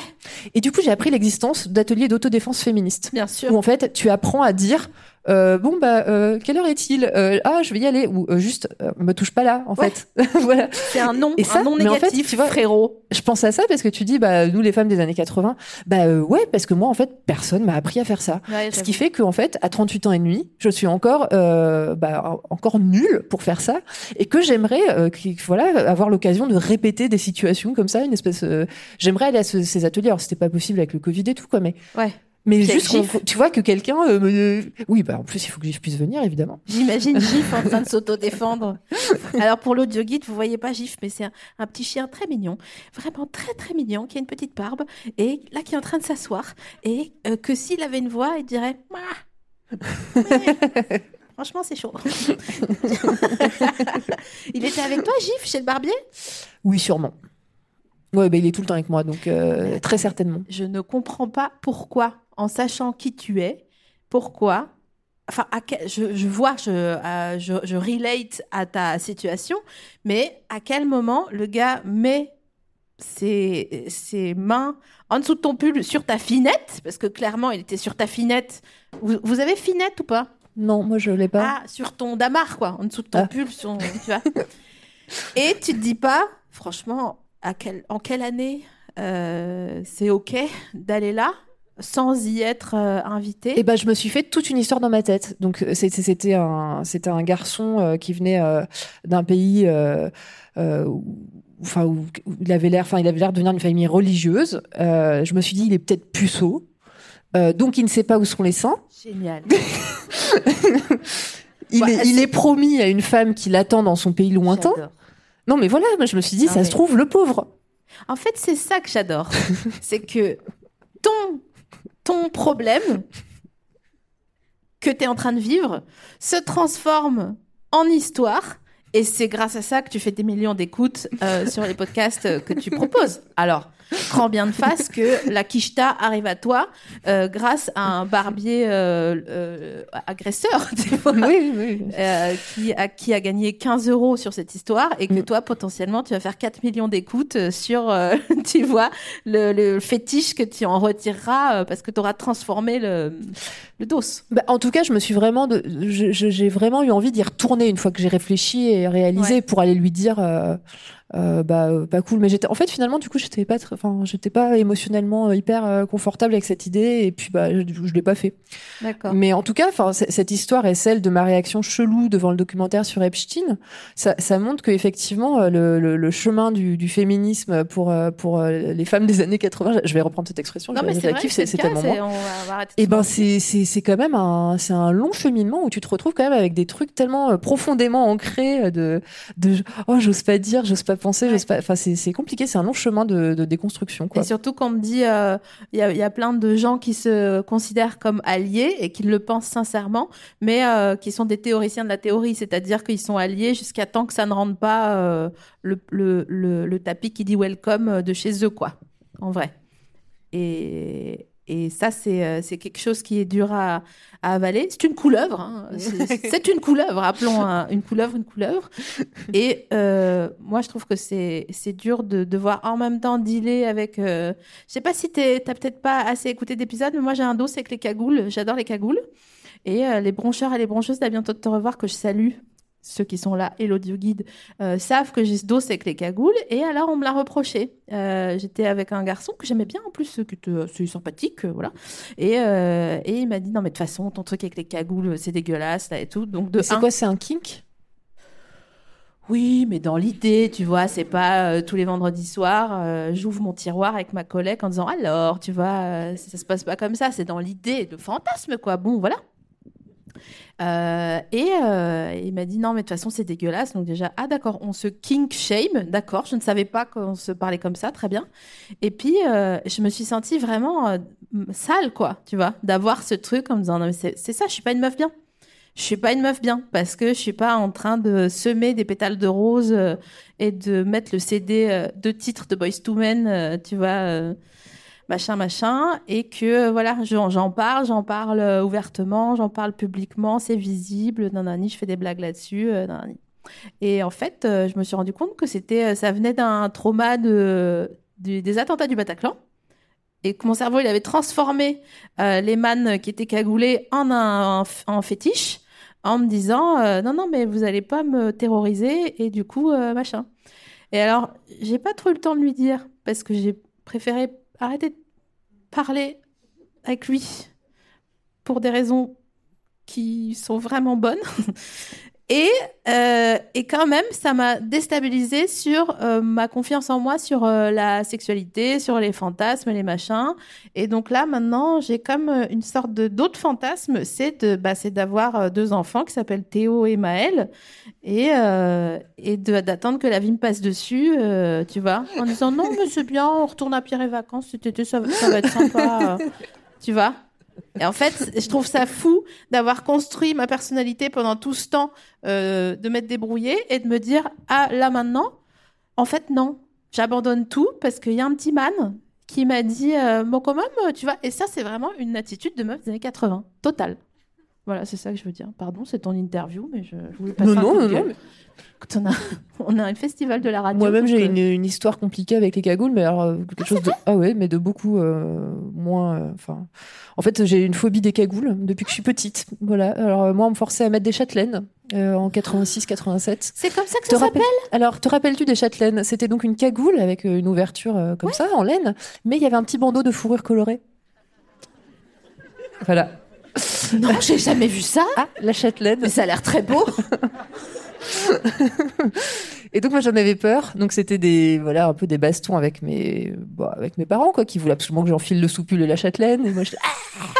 Et du coup, j'ai appris l'existence d'ateliers d'autodéfense féministe. Bien sûr. Où en fait, tu apprends à dire, euh, bon bah, euh, quelle heure est-il? Euh, Ah, je vais y aller. Ou euh, juste, euh, me touche pas là, en Ouais. fait. voilà. C'est un non, Et ça, un non mais en fait, négatif, tu vois- frérot. Je pense à ça parce que tu dis, bah nous les femmes des années 80, bah euh, ouais, parce que moi en fait, personne m'a appris à faire ça. Ouais, Ce qui fait qu'en fait, à 38 ans et demi, je suis encore, euh, bah, encore nulle pour faire ça, et que j'aimerais, euh, voilà, avoir l'occasion de répéter des situations comme ça, une espèce. euh, j'aimerais aller à ce- ces ateliers. Alors, c'était pas possible avec le Covid et tout, quoi, mais. Ouais. Mais juste, Gif. tu vois que quelqu'un, euh, me- oui, bah en plus, il faut que je puisse venir, évidemment. J'imagine Gif en train de s'auto-défendre. Alors pour l'audio guide, vous voyez pas Gif, mais c'est un, un petit chien très mignon, vraiment très très mignon, qui a une petite barbe et là qui est en train de s'asseoir et euh, que s'il avait une voix, il dirait. Ouais. Franchement, c'est chaud. il était avec toi, Gif, chez le barbier? Oui, sûrement. Ouais, bah, il est tout le temps avec moi, donc euh, très certainement. Je ne comprends pas pourquoi, en sachant qui tu es, pourquoi. Enfin, à quel- je, je vois, je, euh, je, je relate à ta situation, mais à quel moment le gars met ses, ses mains en dessous de ton pull sur ta finette? Parce que clairement, il était sur ta finette. Vous, vous avez finette ou pas? Non, moi je l'ai pas. Ah, sur ton damar, quoi, en dessous de ton Ah. pull, sur- tu vois. Et tu te dis pas, franchement, à quel, en quelle année euh, c'est OK d'aller là? Sans y être euh, invité Et ben, je me suis fait toute une histoire dans ma tête. Donc, euh, c'était un, c'était un garçon euh, qui venait euh, d'un pays, où, enfin, où, où il avait l'air, enfin, il avait l'air de venir d'une famille religieuse. Je me suis dit, il est peut-être puceau. Donc, il ne sait pas où sont les seins. Génial. Il, Ouais, est, il c'est- est promis à une femme qui l'attend dans son pays lointain. Non, mais voilà, moi, je me suis dit, Non, ça mais- se trouve, le pauvre. En fait, c'est ça que j'adore. c'est que ton, ton problème que tu es en train de vivre se transforme en histoire. Et c'est grâce à ça que tu fais des millions d'écoutes euh, sur les podcasts que tu proposes. Alors, prends bien de face que la quicheta arrive à toi euh, grâce à un barbier euh, euh, agresseur, tu vois, Oui, oui. euh, qui, a, qui a gagné 15 euros sur cette histoire et que toi, potentiellement, tu vas faire 4 millions d'écoutes euh, sur, tu vois, le, le fétiche que tu en retireras parce que tu auras transformé le, le dos. Bah, en tout cas, je me suis vraiment, de, j'ai vraiment eu envie d'y retourner une fois que j'ai réfléchi et réalisé Ouais. pour aller lui dire, euh, bah euh, pas cool. Mais j'étais, en fait, finalement, du coup, j'étais pas, très- enfin, j'étais pas émotionnellement euh, hyper euh, confortable avec cette idée et puis bah, je, je l'ai pas fait. D'accord. Mais en tout cas, enfin, cette histoire est celle de ma réaction chelou devant le documentaire sur Epstein. Ça, ça montre que effectivement, le, le, le chemin du, du féminisme pour pour les femmes des années 80, je vais reprendre cette expression. Non, mais c'est c'est c'est le tellement moi. Et se ben c'est c'est c'est quand même un c'est un long cheminement où tu te retrouves quand même avec des trucs tellement profondément ancrés de de oh j'ose pas dire j'ose pas penser Ouais. j'ose pas enfin c'est compliqué c'est un long chemin de, de déconstruction quoi. Et surtout qu'on me dit, euh, il y, a, y a plein de gens qui se considèrent comme alliés et qui le pensent sincèrement, mais euh, qui sont des théoriciens de la théorie, c'est-à-dire qu'ils sont alliés jusqu'à temps que ça ne rentre pas euh, le, le, le, le tapis qui dit welcome euh, de chez eux, quoi. En vrai. Et, et ça, c'est euh, c'est quelque chose qui est dur à, à avaler. C'est une couleuvre. hein. C'est c'est une couleuvre. Appelons un- une couleuvre une couleuvre. Et euh, moi, je trouve que c'est c'est dur de devoir en même temps dealer avec. euh, Je sais pas si t'es- t'as peut-être pas assez écouté d'épisodes, mais moi, j'ai un dos avec les cagoules. J'adore les cagoules. Et euh, les broncheurs et les broncheuses, à bientôt de te revoir, que je salue. Ceux qui sont là et l'audio guide euh, savent que j'ai ce dos avec les cagoules. Et alors, on me l'a reproché. Euh, J'étais avec un garçon que j'aimais bien en plus, qui était sympathique, euh, voilà. Et, euh, et il m'a dit non mais de toute façon ton truc avec les cagoules c'est dégueulasse là et tout. Donc de C'est un, quoi, c'est un kink? Oui, mais dans l'idée, tu vois, c'est pas euh, tous les vendredis soirs, euh, j'ouvre mon tiroir avec ma collègue en disant alors, tu vois, euh, ça, se passe pas comme ça, c'est dans l'idée, le fantasme, quoi. Bon, voilà. Euh, et euh, il m'a dit non, mais de toute façon, c'est dégueulasse. Donc, déjà, ah, d'accord, on se kink shame, d'accord, je ne savais pas qu'on se parlait comme ça, très bien. Et puis, euh, je me suis sentie vraiment sale, quoi, tu vois, d'avoir ce truc en me disant non, mais c'est ça, je suis pas une meuf bien je suis pas une meuf bien parce que je suis pas en train de semer des pétales de rose et de mettre le CD de titres de Boys to Men, tu vois, machin, machin, et que voilà, j'en parle, j'en parle euh, ouvertement, j'en parle publiquement, c'est visible, nanani, je fais des blagues là-dessus, euh, nanani. Et en fait, euh, je me suis rendu compte que c'était, ça venait d'un trauma de, des attentats du Bataclan. Et que mon cerveau, il avait transformé les mannes qui étaient cagoulées en un en, fétiche en me disant non non mais vous allez pas me terroriser et du coup machin et alors j'ai pas trop eu le temps de lui dire parce que j'ai préféré arrêter de parler avec lui pour des raisons qui sont vraiment bonnes et euh, et quand même ça m'a déstabilisé sur euh, ma confiance en moi sur euh, la sexualité sur les fantasmes les machins. Et donc là, maintenant, j'ai comme euh, une sorte de d'autre fantasme, c'est de, bah, c'est d'avoir euh, deux enfants qui s'appellent Théo et Maël, et euh, et d'attendre que la vie me passe dessus, euh, tu vois, en disant non, mais c'est bien, on retourne à Pierre et Vacances cet été, ça, va- ça va être sympa, tu vois. Et en fait, je trouve ça fou d'avoir construit ma personnalité pendant tout ce temps, euh, de m'être débrouillée et de me dire ah là maintenant, en fait non, j'abandonne tout parce qu'il y a un petit man qui m'a dit euh, bon quand tu vois. Et ça c'est vraiment une attitude de meuf des années 80 totale voilà c'est ça que je veux dire pardon c'est ton interview mais je, je voulais passer Non, non, non, non, mais- on a on a un festival de la radio Moi-même, j'ai une, une histoire compliquée avec les cagoules, mais alors euh, quelque chose de ah ouais, mais de beaucoup euh, moins. euh, en fait, j'ai une phobie des cagoules depuis que je suis petite. Voilà. Alors moi, on me forçait à mettre des châtelaines en 86-87. c'est comme ça que Te ça s'appelle? Alors, te rappelles-tu des châtelaines? C'était donc une cagoule avec une ouverture comme ça, en laine, mais il y avait un petit bandeau de fourrure colorée. Voilà. non j'ai jamais vu ça Ah, la châtelaine. mais ça a l'air très beau Et donc moi j'en avais peur. Donc c'était des voilà un peu des bastons avec mes bon, avec mes parents quoi qui voulaient absolument que j'enfile le soupul et la châtelaine. Et moi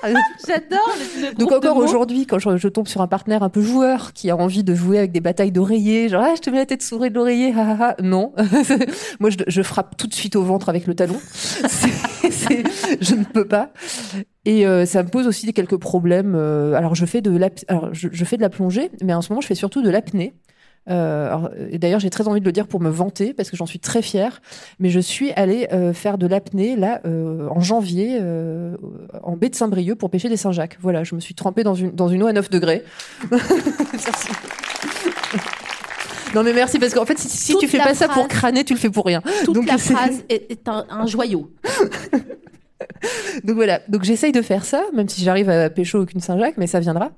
ah j'adore le, donc encore aujourd'hui quand je, je tombe sur un partenaire un peu joueur qui a envie de jouer avec des batailles d'oreillers, genre ah je te mets la tête sourée de l'oreiller, ah, ah, ah. non. moi je, je frappe tout de suite au ventre avec le talon. Je ne peux pas. Et euh, ça me pose aussi quelques problèmes. euh, alors je fais de la, alors je, je fais de la plongée, mais en ce moment je fais surtout de l'apnée. Euh, alors, et d'ailleurs, j'ai très envie de le dire pour me vanter parce que j'en suis très fière. Mais je suis allée euh, faire de l'apnée là euh, en janvier en baie de Saint-Brieuc pour pêcher des Saint-Jacques. Voilà, je me suis trempée dans une dans une eau à 9 degrés. Merci. Non mais merci parce qu'en fait si, si tu fais pas ça pour crâner, tu le fais pour rien. toute Donc, la phrase est, est un, un joyau Donc voilà, donc j'essaye de faire ça, même si j'arrive à pécho aucune Saint-Jacques, mais ça viendra.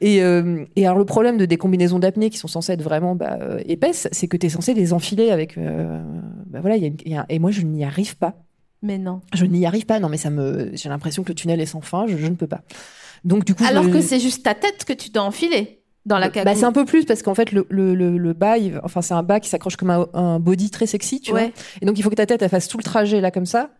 Et, euh, et alors le problème de des combinaisons d'apnée qui sont censées être vraiment bah, euh, épaisses, c'est que tu es censé les enfiler avec... euh, bah voilà, il y a une- il y a un- et moi je n'y arrive pas. mais non Je n'y arrive pas, non mais ça me... J'ai l'impression que le tunnel est sans fin, je, je ne peux pas. Donc du coup... alors je- que c'est juste ta tête que tu dois enfiler dans la Bah, c'est un peu plus parce qu'en fait le, le, le, le bas, il- enfin c'est un bas qui s'accroche comme un, un body très sexy, tu vois. Et donc il faut que ta tête elle fasse tout le trajet là comme ça,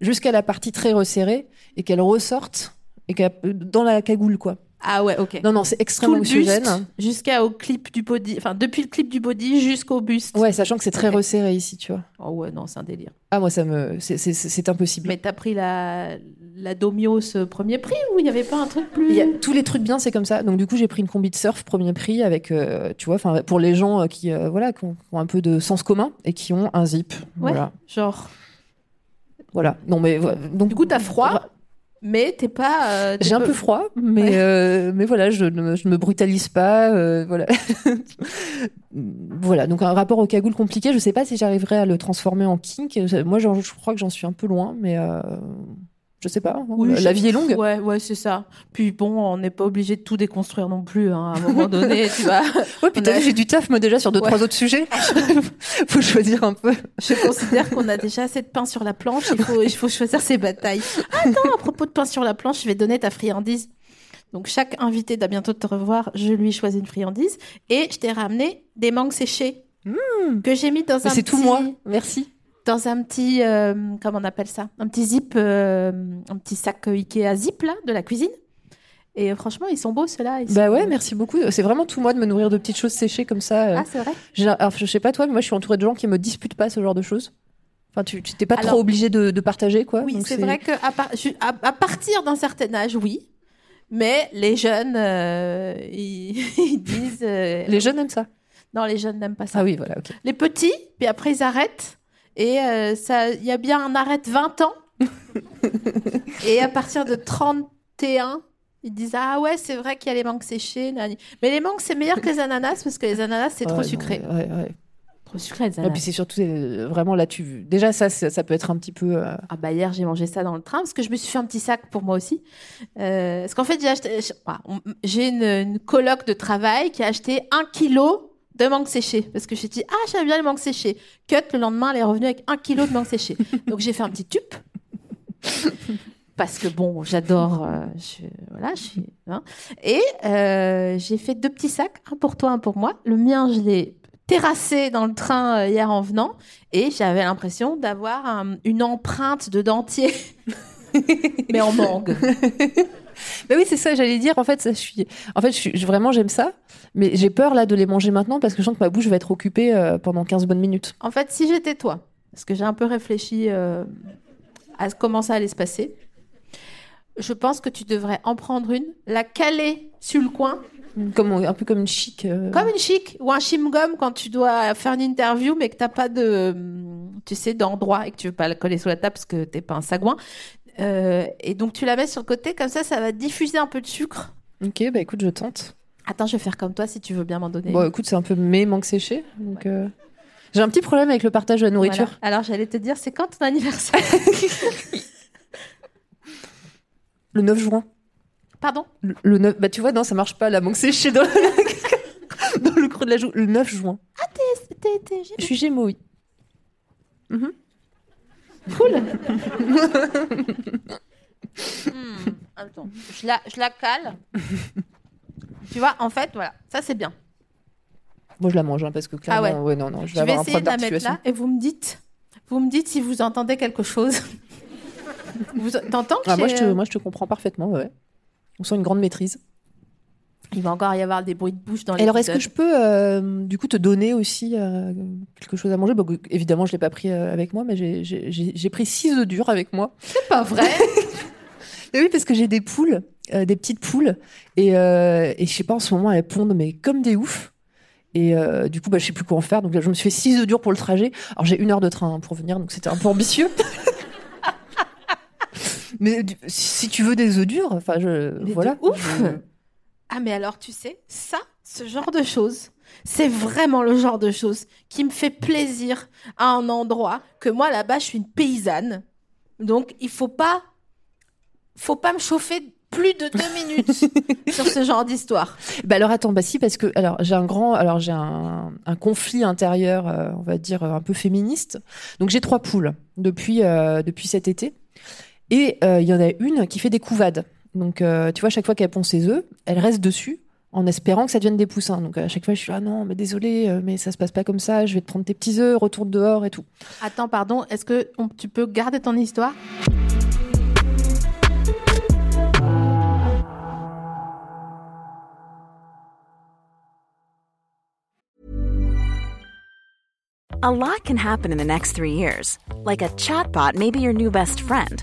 jusqu'à la partie très resserrée et qu'elle ressorte et qu'elle dans la cagoule quoi. ah ouais ok Non non, c'est extrêmement anxiogène. buste jusqu'au clip du body enfin depuis le clip du body jusqu'au buste Ouais, sachant que c'est très resserré ici, tu vois. oh ouais non c'est un délire Ah moi ça me c'est c'est c'est impossible. Mais t'as pris la, la Domios euh, premier prix ou il n'y avait pas un truc plus? Y a tous les trucs bien, c'est comme ça. Donc du coup, j'ai pris une combi de surf premier prix avec, euh, tu vois, enfin pour les gens euh, qui, euh, voilà, qui ont, qui ont un peu de sens commun et qui ont un zip. Ouais. Voilà. Genre, Voilà. Non, mais voilà. donc Du coup, t'as froid, mais t'es pas. euh, J'ai un peu froid, mais Ouais. euh, mais voilà, je ne je me brutalise pas, euh, voilà. voilà, donc un rapport au cagoule compliqué. Je sais pas si j'arriverai à le transformer en kink. Moi, je crois que j'en suis un peu loin, mais je sais pas. hein. Oui, la vie est longue. Ouais, ouais, c'est ça. Puis bon, on n'est pas obligé de tout déconstruire non plus. hein. À un moment donné, tu vois. Ouais, puis a- vu, j'ai du taf moi déjà sur deux Ouais. trois autres sujets. Faut choisir un peu. Je considère qu'on a déjà assez de pain sur la planche. Il faut, il faut choisir ses batailles. Attends, à propos de pain sur la planche, je vais donner ta friandise. Donc, chaque invité d'à bientôt de te revoir, je lui choisis une friandise. Et je t'ai ramené des mangues séchées. Que j'ai mis dans Mmh. Mais un c'est petit... tout moi. Merci. Dans un petit... euh, comment on appelle ça? Un petit zip, euh, un petit sac Ikea zip, là, de la cuisine. Et euh, franchement, ils sont beaux, ceux-là. Bah sont- ouais, merci beaucoup. C'est vraiment tout moi de me nourrir de petites choses séchées comme ça. Ah, c'est vrai? Alors, je sais pas toi, mais moi je suis entourée de gens qui me disputent pas ce genre de choses. Enfin, tu t'es pas Alors- trop obligé de, de partager quoi. Oui, c'est vrai par- ju- à, à partir d'un certain âge, oui. Mais les jeunes, euh, ils, ils disent. euh, Les jeunes aiment ça. Non, les jeunes n'aiment pas ça. Ah oui, voilà, ok. Les petits, puis après ils arrêtent. Et euh, ça, il y a bien un arrêt de 20 ans. et à partir de 31, ils disent Ah ouais, c'est vrai qu'il y a les mangues séchées. nani. Mais les mangues, c'est meilleur que les ananas parce que les ananas, c'est trop sucré. non, ouais, ouais. Trop sucré, les Et puis ananas. c'est surtout euh, vraiment là, tu déjà ça, ça, ça peut être un petit peu. euh, Ah bah hier j'ai mangé ça dans le train parce que je me suis fait un petit sac pour moi aussi. Euh, parce qu'en fait j'ai acheté, je- on- j'ai une, une coloc de travail qui a acheté un kilo de mangue séchée parce que j'ai dit ah j'aime bien les mangues séchées. Cut le lendemain elle est revenue avec un kilo de mangue séchée. Donc j'ai fait un petit tube parce que bon j'adore euh, je, voilà je suis hein. et euh, j'ai fait deux petits sacs un pour toi un pour moi. Le mien je l'ai terrassé dans le train euh, hier en venant et j'avais l'impression d'avoir un- une empreinte de dentier, mais en mangue. Bah oui, c'est ça, j'allais dire. En fait, ça, je suis. En fait, je suis vraiment j'aime ça, mais j'ai peur là de les manger maintenant parce que je sens que ma bouche va être occupée euh, pendant 15 bonnes minutes. En fait, si j'étais toi, parce que j'ai un peu réfléchi euh, à comment ça allait se passer, je pense que tu devrais en prendre une, la caler sur le coin, Comme un peu comme une chic. euh, comme une chic ou un chewing-gum quand tu dois faire une interview mais que t'as pas de, tu sais, d'endroit et que tu veux pas la coller sous la table parce que t'es pas un sagouin. Euh, et donc tu la mets sur le côté, comme ça, ça va diffuser un peu de sucre. Ok, bah écoute, je tente. Attends, je vais faire comme toi si tu veux bien m'en donner. Bon, écoute, c'est un peu mes manques séchées. Donc, euh, j'ai un petit problème avec le partage de la nourriture. Voilà. Alors j'allais te dire, c'est quand ton anniversaire Le 9 juin. Pardon? Le, le 9... Bah tu vois, non, ça marche pas la manque séchée dans le... dans le creux de la joue. Le 9 juin. T'es- t'es- Je suis Gémeaux, oui. Cool. Hmm, Attends, je la, je la cale. tu vois, en fait, voilà, ça c'est bien. Moi, je la mange, hein, parce que clairement, Ah ouais. ouais. non, non, je Je vais vais avoir un essayer problème de la mettre là et vous me dites, vous me dites si vous entendez quelque chose. vous t'entends Ah, moi, je te, euh, moi, je te comprends parfaitement, ouais. On sent une grande maîtrise. Il va encore y avoir des bruits de bouche dans les. alors, est-ce que je peux, euh, du coup, te donner aussi euh, quelque chose à manger? Bon, Évidemment, je l'ai pas pris euh, avec moi, mais j'ai- pris six œufs durs avec moi. C'est pas vrai. Oui, parce que j'ai des poules, des petites poules, et, euh, et je sais pas, en ce moment, elles pondent, mais comme des oufs. Et du coup, bah, je sais plus quoi en faire. Donc là, je me suis fait six œufs durs pour le trajet. Alors, j'ai une heure de train hein, pour venir, donc c'était un peu ambitieux. mais si tu veux des œufs durs, enfin, je. Mais voilà. ouf. Ah mais alors tu sais, ça, ce genre de choses, c'est vraiment le genre de choses qui me fait plaisir à un endroit que moi là-bas je suis une paysanne. Donc il faut pas faut pas me chauffer plus de deux minutes sur ce genre d'histoire. Bah alors attends, bah si parce que alors j'ai un grand, alors j'ai un, un conflit intérieur, euh, on va dire euh, un peu féministe. Donc j'ai trois poules depuis euh, depuis cet été, et euh, il y en a une qui fait des couvades. Donc euh, tu vois, chaque fois qu'elle pond ses œufs, elle reste dessus en espérant que ça devienne des poussins. Donc à chaque fois je suis là non mais désolé, euh, mais ça se passe pas comme ça. Je vais te prendre tes petits œufs, retourne dehors et tout. Attends, pardon, est-ce que on- tu peux garder ton histoire? A lot can happen in the next three years. Like a chatbot may be your new best friend.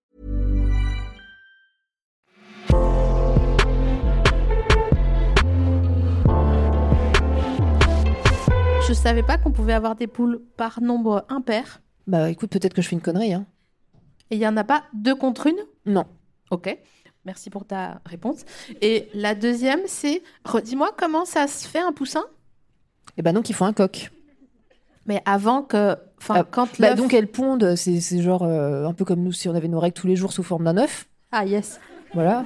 Je savais pas qu'on pouvait avoir des poules par nombre impair. Bah écoute, peut-être que je fais une connerie. Hein. Et il y en a pas deux contre une? Non. Ok. Merci pour ta réponse. Et la deuxième, c'est redis-moi comment ça se fait un poussin? Et bah donc il faut un coq. Mais avant que. Enfin, Ah, quand Bah donc elles pondent, c'est c'est genre euh, un peu comme nous si on avait nos règles tous les jours sous forme d'un œuf. Ah, yes. Voilà.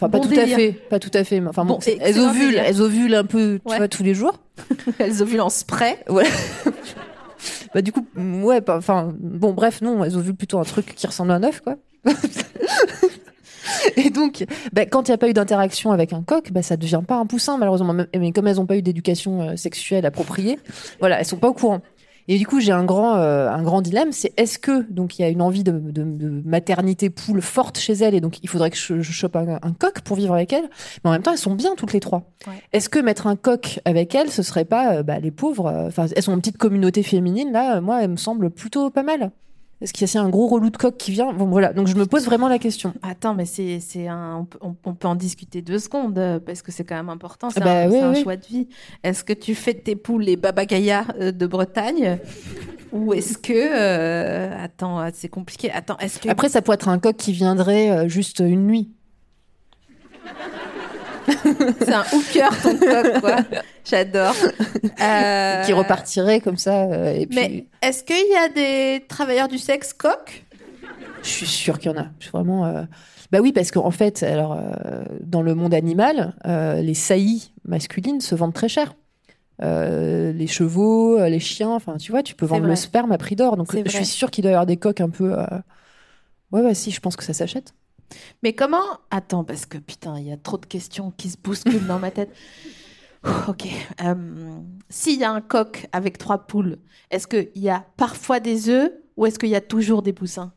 Enfin, pas Bon tout délire. à fait, pas tout à fait. mais Enfin, bon, elles ovulent, délire. elles ovulent un peu, tu Ouais. vois, tous les jours. Elles ovulent en spray. Voilà. bah du coup, mm, ouais, enfin, bon, bref, non, elles ovulent plutôt un truc qui ressemble à un œuf, quoi. Et donc, bah, quand il n'y a pas eu d'interaction avec un coq, bah, ça ne devient pas un poussin, malheureusement. Mais- Mais comme elles n'ont pas eu d'éducation euh, sexuelle appropriée, voilà, elles sont pas au courant. Et du coup, j'ai un grand, euh, un grand dilemme, c'est est-ce que donc il y a une envie de, de- de maternité poule forte chez elles, et donc il faudrait que je, je chope un, un coq pour vivre avec elles. Mais en même temps, elles sont bien toutes les trois. Ouais. Est-ce que mettre un coq avec elles, ce serait pas euh, bah, les pauvres euh, Enfin, elles sont une petite communauté féminine là. moi, elles me semblent plutôt pas mal. Est-ce qu'il y a un gros relou de coq qui vient? Bon, voilà. Donc je me pose vraiment la question. Attends, mais c'est c'est un. On peut, on- on peut en discuter deux secondes euh, parce que c'est quand même important. C'est Ah bah un, oui, c'est un oui. choix de vie. Est-ce que tu fais de tes poules les babagayas euh, de Bretagne? Ou est-ce que euh, attends, euh, c'est compliqué. Attends, est-ce que Après, ça pourrait être un coq qui viendrait juste une nuit. c'est un hooker ton coq quoi J'adore. Euh, Qui repartirait comme ça. euh, et puis, Mais est-ce qu'il y a des travailleurs du sexe coq? Je suis sûre qu'il y en a. Je suis vraiment. euh, Bah oui, parce qu'en fait, alors dans le monde animal, les saillies masculines se vendent très cher. Euh, les chevaux, les chiens, enfin tu vois, tu peux vendre le sperme à prix d'or. Donc je suis sûre qu'il doit y avoir des coqs un peu. euh, Ouais, ouais, si, je pense que ça s'achète. Mais comment Attends, parce que putain, il y a trop de questions qui se bousculent dans ma tête. Ouh, Ok. euh, S'il y a un coq avec trois poules, est-ce qu'il y a parfois des œufs ou est-ce qu'il y a toujours des poussins?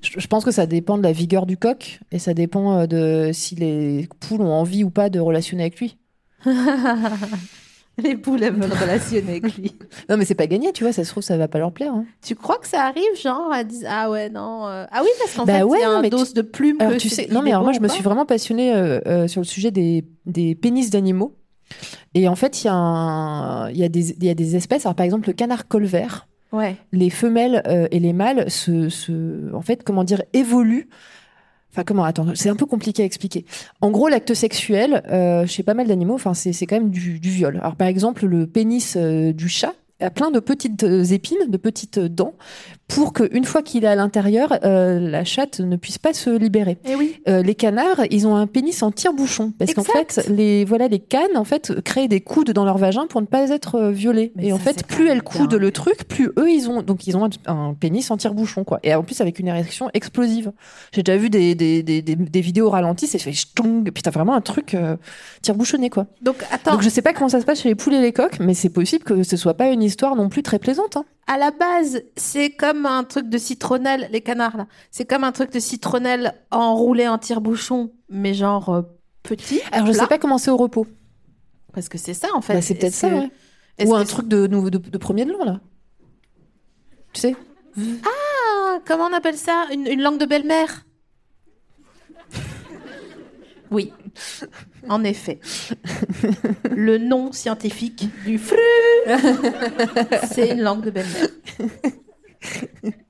Je, je pense que ça dépend de la vigueur du coq et ça dépend euh, de si les poules ont envie ou pas de relationner avec lui. Les poules, elles veulent relationner avec lui. Non, mais c'est pas gagné, tu vois, ça se trouve, ça va pas leur plaire. hein. Tu crois que ça arrive, genre, à dire Ah ouais, non. euh, Ah oui, parce qu'en Bah fait, ouais, il y a non, un mais tu- dose de plume. Alors que tu c'est- sais, il non mais alors moi je me suis vraiment passionnée euh, euh, sur le sujet des, des pénis d'animaux. Et en fait, il y, a un- il y, a des- il y a des espèces, alors par exemple le canard colvert, Ouais. les femelles euh, et les mâles se, se- en fait, comment dire, évoluent. Enfin, comment, attends, c'est un peu compliqué à expliquer. En gros, l'acte sexuel, euh, chez pas mal d'animaux, enfin, c'est quand même du, du viol. Alors, par exemple, le pénis euh, du chat a plein de petites euh, épines, de petites dents, pour qu'une fois qu'il est à l'intérieur, euh, la chatte ne puisse pas se libérer. Et oui. Euh, les canards, ils ont un pénis en tire-bouchon parce qu'en fait, les voilà, les cannes en fait créent des coudes dans leur vagin pour ne pas être violées. Mais et en fait, plus elles coudent le truc, plus eux ils ont donc ils ont un, un pénis en tire-bouchon quoi. Et en plus avec une érection explosive. J'ai déjà vu des des, des, des, des vidéos ralenties, c'est fait ch'tong, puis t'as vraiment un truc euh, tire-bouchonné quoi. Donc, attends, Donc je sais pas comment ça se passe chez les poules et les coqs, mais c'est possible que ce soit pas une histoire non plus très plaisante. Hein. à la base, c'est comme un truc de citronnelle, les canards là. C'est comme un truc de citronnelle enroulé en tire-bouchon, mais genre euh, petit. Alors je plat. sais pas comment c'est au repos. Parce que c'est ça en fait. Bah, c'est peut-être ça. que- ouais. Ou un truc de, nouveau- de, de premier de long là. Tu sais Ah, comment on appelle ça? Une, une langue de belle-mère? Oui, en effet. Le nom scientifique du fruit, c'est une langue de belle-mère.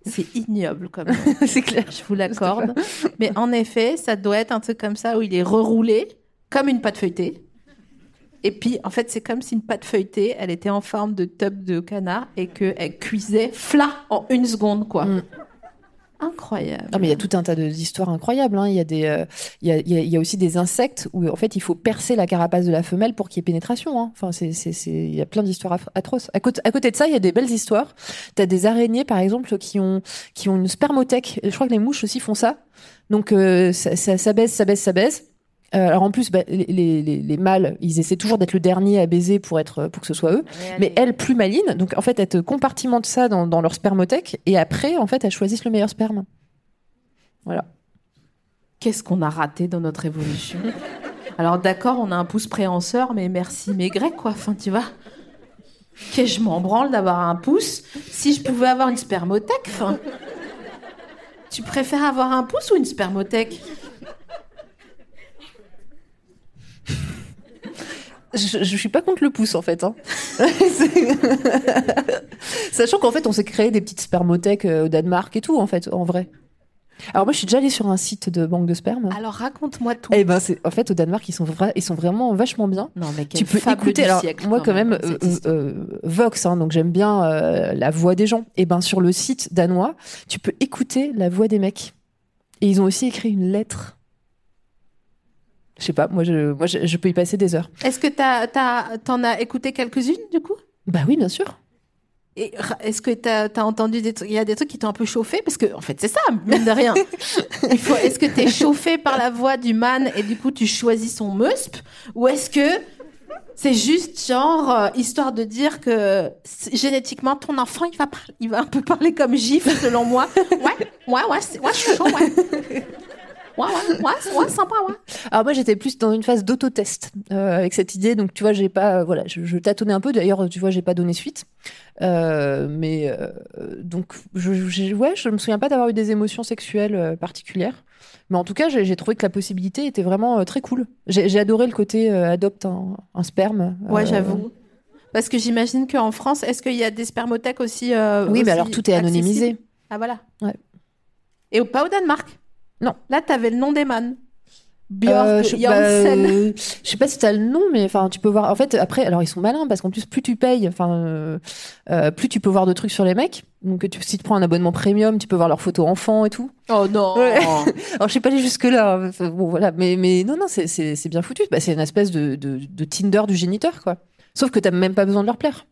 C'est ignoble comme c'est clair. je vous l'accorde. Mais en effet, ça doit être un truc comme ça où il est reroulé comme une pâte feuilletée. Et puis, en fait, c'est comme si une pâte feuilletée, elle était en forme de tube de canard et qu'elle cuisait flat en une seconde, quoi. Mm. Incroyable. Non, mais il y a tout un tas d'histoires incroyables. hein. Il y a des, euh, il y, a, il y a- aussi des insectes où en fait il faut percer la carapace de la femelle pour qu'il y ait pénétration. hein. Enfin, c'est, c'est, c'est- il y a plein d'histoires atroces. À côté, à côté de ça, il y a des belles histoires. T'as des araignées par exemple qui ont, qui ont une spermothèque. Je crois que les mouches aussi font ça. Donc euh, ça, ça, ça baisse, ça baisse, ça baisse. Euh, alors en plus, bah, les, les, les, les mâles, ils essaient toujours d'être le dernier à baiser pour être pour que ce soit eux. Mais elles, plus malines, donc en fait, elles te compartimentent ça dans, dans leur spermothèque et après, en fait, elles choisissent le meilleur sperme. Voilà. Qu'est-ce qu'on a raté dans notre évolution? Alors d'accord, on a un pouce préhenseur, mais merci, mais grec quoi. Enfin, tu vois? Que je m'en branle d'avoir un pouce. Si je pouvais avoir une spermothèque, enfin. Tu préfères avoir un pouce ou une spermothèque Je, je suis pas contre le pouce en fait. Hein. Sachant qu'en fait, on s'est créé des petites spermothèques euh, au Danemark et tout en fait, en vrai. Alors moi, je suis déjà allée sur un site de banque de sperme. Alors raconte-moi tout. Eh ben, c'est en fait au Danemark, ils sont vra- ils sont vraiment vachement bien. Non mais tu peux écouter. Alors moi, quand même, euh, euh, Vox, hein, donc j'aime bien euh, la voix des gens. Et ben sur le site danois, tu peux écouter la voix des mecs. Et ils ont aussi écrit une lettre. Je sais pas, moi, je, moi, je, je peux y passer des heures. Est-ce que t'as, t'as, t'en as écouté quelques-unes du coup? Bah oui, bien sûr. Est-ce que t'as, t'as entendu des trucs Il y a des trucs qui t'ont un peu chauffé? Parce que en fait c'est ça, mine de rien. Est-ce que t'es chauffé par la voix du man et du coup tu choisis son musp? Ou est-ce que c'est juste genre euh, histoire de dire que génétiquement ton enfant il va il va un peu parler comme gif selon moi? Ouais, ouais, ouais, ouais, je suis chaud, ouais. Ouais, ouais, ouais, ouais, sympa, ouais. Alors moi j'étais plus dans une phase d'autotest euh, avec cette idée, donc tu vois j'ai pas, euh, voilà, je, je tâtonnais un peu. D'ailleurs tu vois j'ai pas donné suite, Euh, mais euh, donc je, je, ouais je me souviens pas d'avoir eu des émotions sexuelles euh, particulières, mais en tout cas j'ai trouvé que la possibilité était vraiment euh, très cool. J'ai adoré le côté euh, adopte un, un sperme. Ouais, Euh, j'avoue. Parce que j'imagine qu'en France, est-ce qu'il y a des spermothèques aussi euh, Oui, aussi mais alors tout est anonymisé. Ah voilà. Ouais. Et au- pas au Danemark? Non. Là, t'avais le nom des man. Björk, Euh, je, bah, euh, je sais pas si t'as le nom, mais enfin, tu peux voir. En fait, après, alors ils sont malins parce qu'en plus, plus tu payes, enfin, euh, euh, plus tu peux voir de trucs sur les mecs. Donc, tu, si tu prends un abonnement premium, tu peux voir leurs photos enfants et tout. Oh non. Ouais. Alors, je sais pas aller jusque là. Bon, voilà, mais mais non, non, c'est bien foutu. Bah, c'est une espèce de, de de Tinder du géniteur, quoi. Sauf que t'as même pas besoin de leur plaire.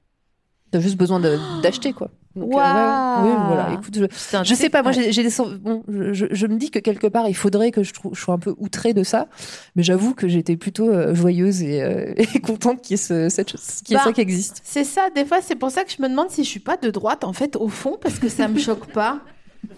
T'as juste besoin d'acheter, quoi. Donc, euh, ouais, Waouh. oui, voilà. Écoute, je, je sais pas, moi j'ai des bon, je, je- me dis que quelque part il faudrait que je, trouve, je sois un peu outrée de ça, mais j'avoue que j'étais plutôt euh, joyeuse et, euh, et contente qu'il y ait, ce, cette, chose- qu'il y ait Bah, ça qui existe. C'est ça, des fois, c'est pour ça que je me demande si je suis pas de droite, en fait, au fond, parce que ça me choque pas.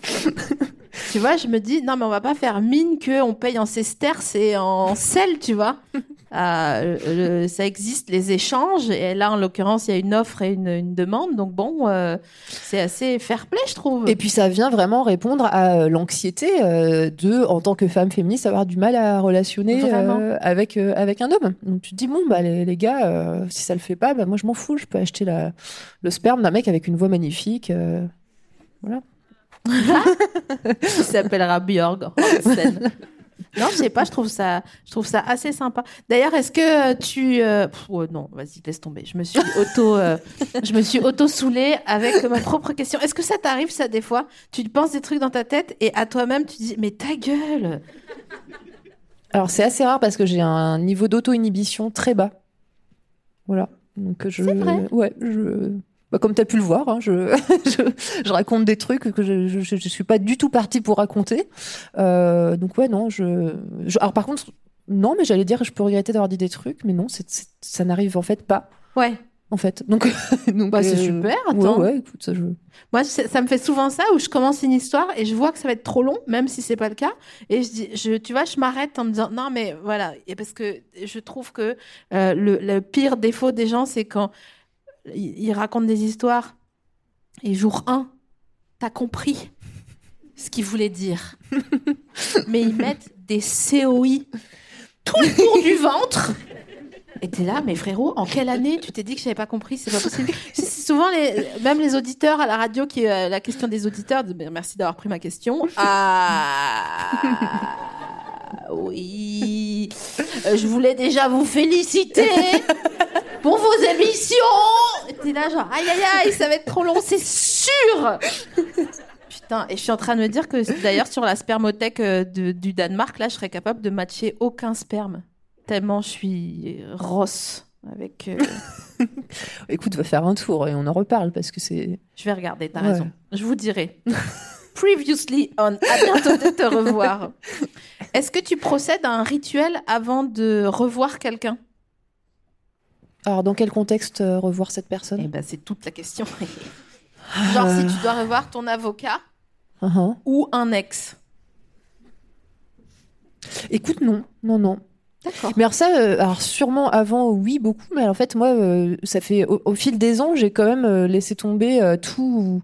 tu vois, je me dis, non, mais on va pas faire mine qu'on paye en sesterces et en sel, tu vois. Le- ça existe, les échanges, et là, en l'occurrence, il y a une offre et une, une demande, donc bon, euh, c'est assez fair play, je trouve. Et puis ça vient vraiment répondre à euh, l'anxiété euh, de, en tant que femme féministe, avoir du mal à relationner euh, avec euh, avec un homme. Donc tu te dis bon bah les, les gars, euh, si ça le fait pas, bah moi je m'en fous, je peux acheter la, le sperme d'un mec avec une voix magnifique. euh, qui s'appellera Björg Hansen. Non, je sais pas, je trouve ça, je trouve ça assez sympa. D'ailleurs, est-ce que tu, euh, pff, ouais, non, vas-y, laisse tomber. Je me suis auto, euh, je me suis auto saoulée avec ma propre question. Est-ce que ça t'arrive ça des fois? Tu penses des trucs dans ta tête et à toi-même tu dis, mais ta gueule. Alors c'est assez rare parce que j'ai un niveau d'auto-inhibition très bas. Voilà. Donc je. C'est vrai Ouais. Je. Bah, comme tu as pu le voir, hein, je, je, je raconte des trucs que je, je, je suis pas du tout partie pour raconter. Euh, donc ouais, non, je, Alors par contre, non, mais j'allais dire que je peux regretter d'avoir dit des trucs, mais non, c'est, c'est- ça n'arrive en fait pas. Ouais. En fait. Donc, donc Bah, c'est euh, super, Ouais, attends. ouais, écoute, ça, je... Moi, ça me fait souvent ça où je commence une histoire et je vois que ça va être trop long, même si c'est pas le cas. Et je dis, je, tu vois, je m'arrête en me disant non, mais voilà, et parce que je trouve que euh, le, le pire défaut des gens, c'est quand ils, ils racontent des histoires et jour 1, t'as compris ce qu'ils voulaient dire, mais ils mettent des COI tout le tour du ventre. Et t'es là, mais frérot, en quelle année tu t'es dit que j'avais pas compris? C'est pas possible. C'est souvent les, même les auditeurs à la radio qui euh, la question des auditeurs. de- Merci d'avoir pris ma question. Ah oui, Euh, je voulais déjà vous féliciter pour vos émissions. Et T'es là genre aïe aïe aïe, ça va être trop long, c'est sûr. Putain, et je suis en train de me dire que d'ailleurs sur la spermothèque euh, de- du Danemark, là, je serais capable de matcher aucun sperme. Tellement je suis rosse avec. euh, Écoute, va faire un tour et on en reparle parce que c'est. Je vais regarder, t'as Ouais. raison. Je vous dirai. Previously on. À bientôt de te revoir. Est-ce que tu procèdes à un rituel avant de revoir quelqu'un? Alors, dans quel contexte euh, revoir cette personne? Eh ben, c'est toute la question. Genre, si tu dois revoir ton avocat Uh-huh. ou un ex. Écoute, non, non, non. D'accord. Mais alors ça, euh, alors sûrement avant, oui, beaucoup. Mais en fait, moi, euh, ça fait au, au fil des ans, j'ai quand même euh, laissé tomber tout,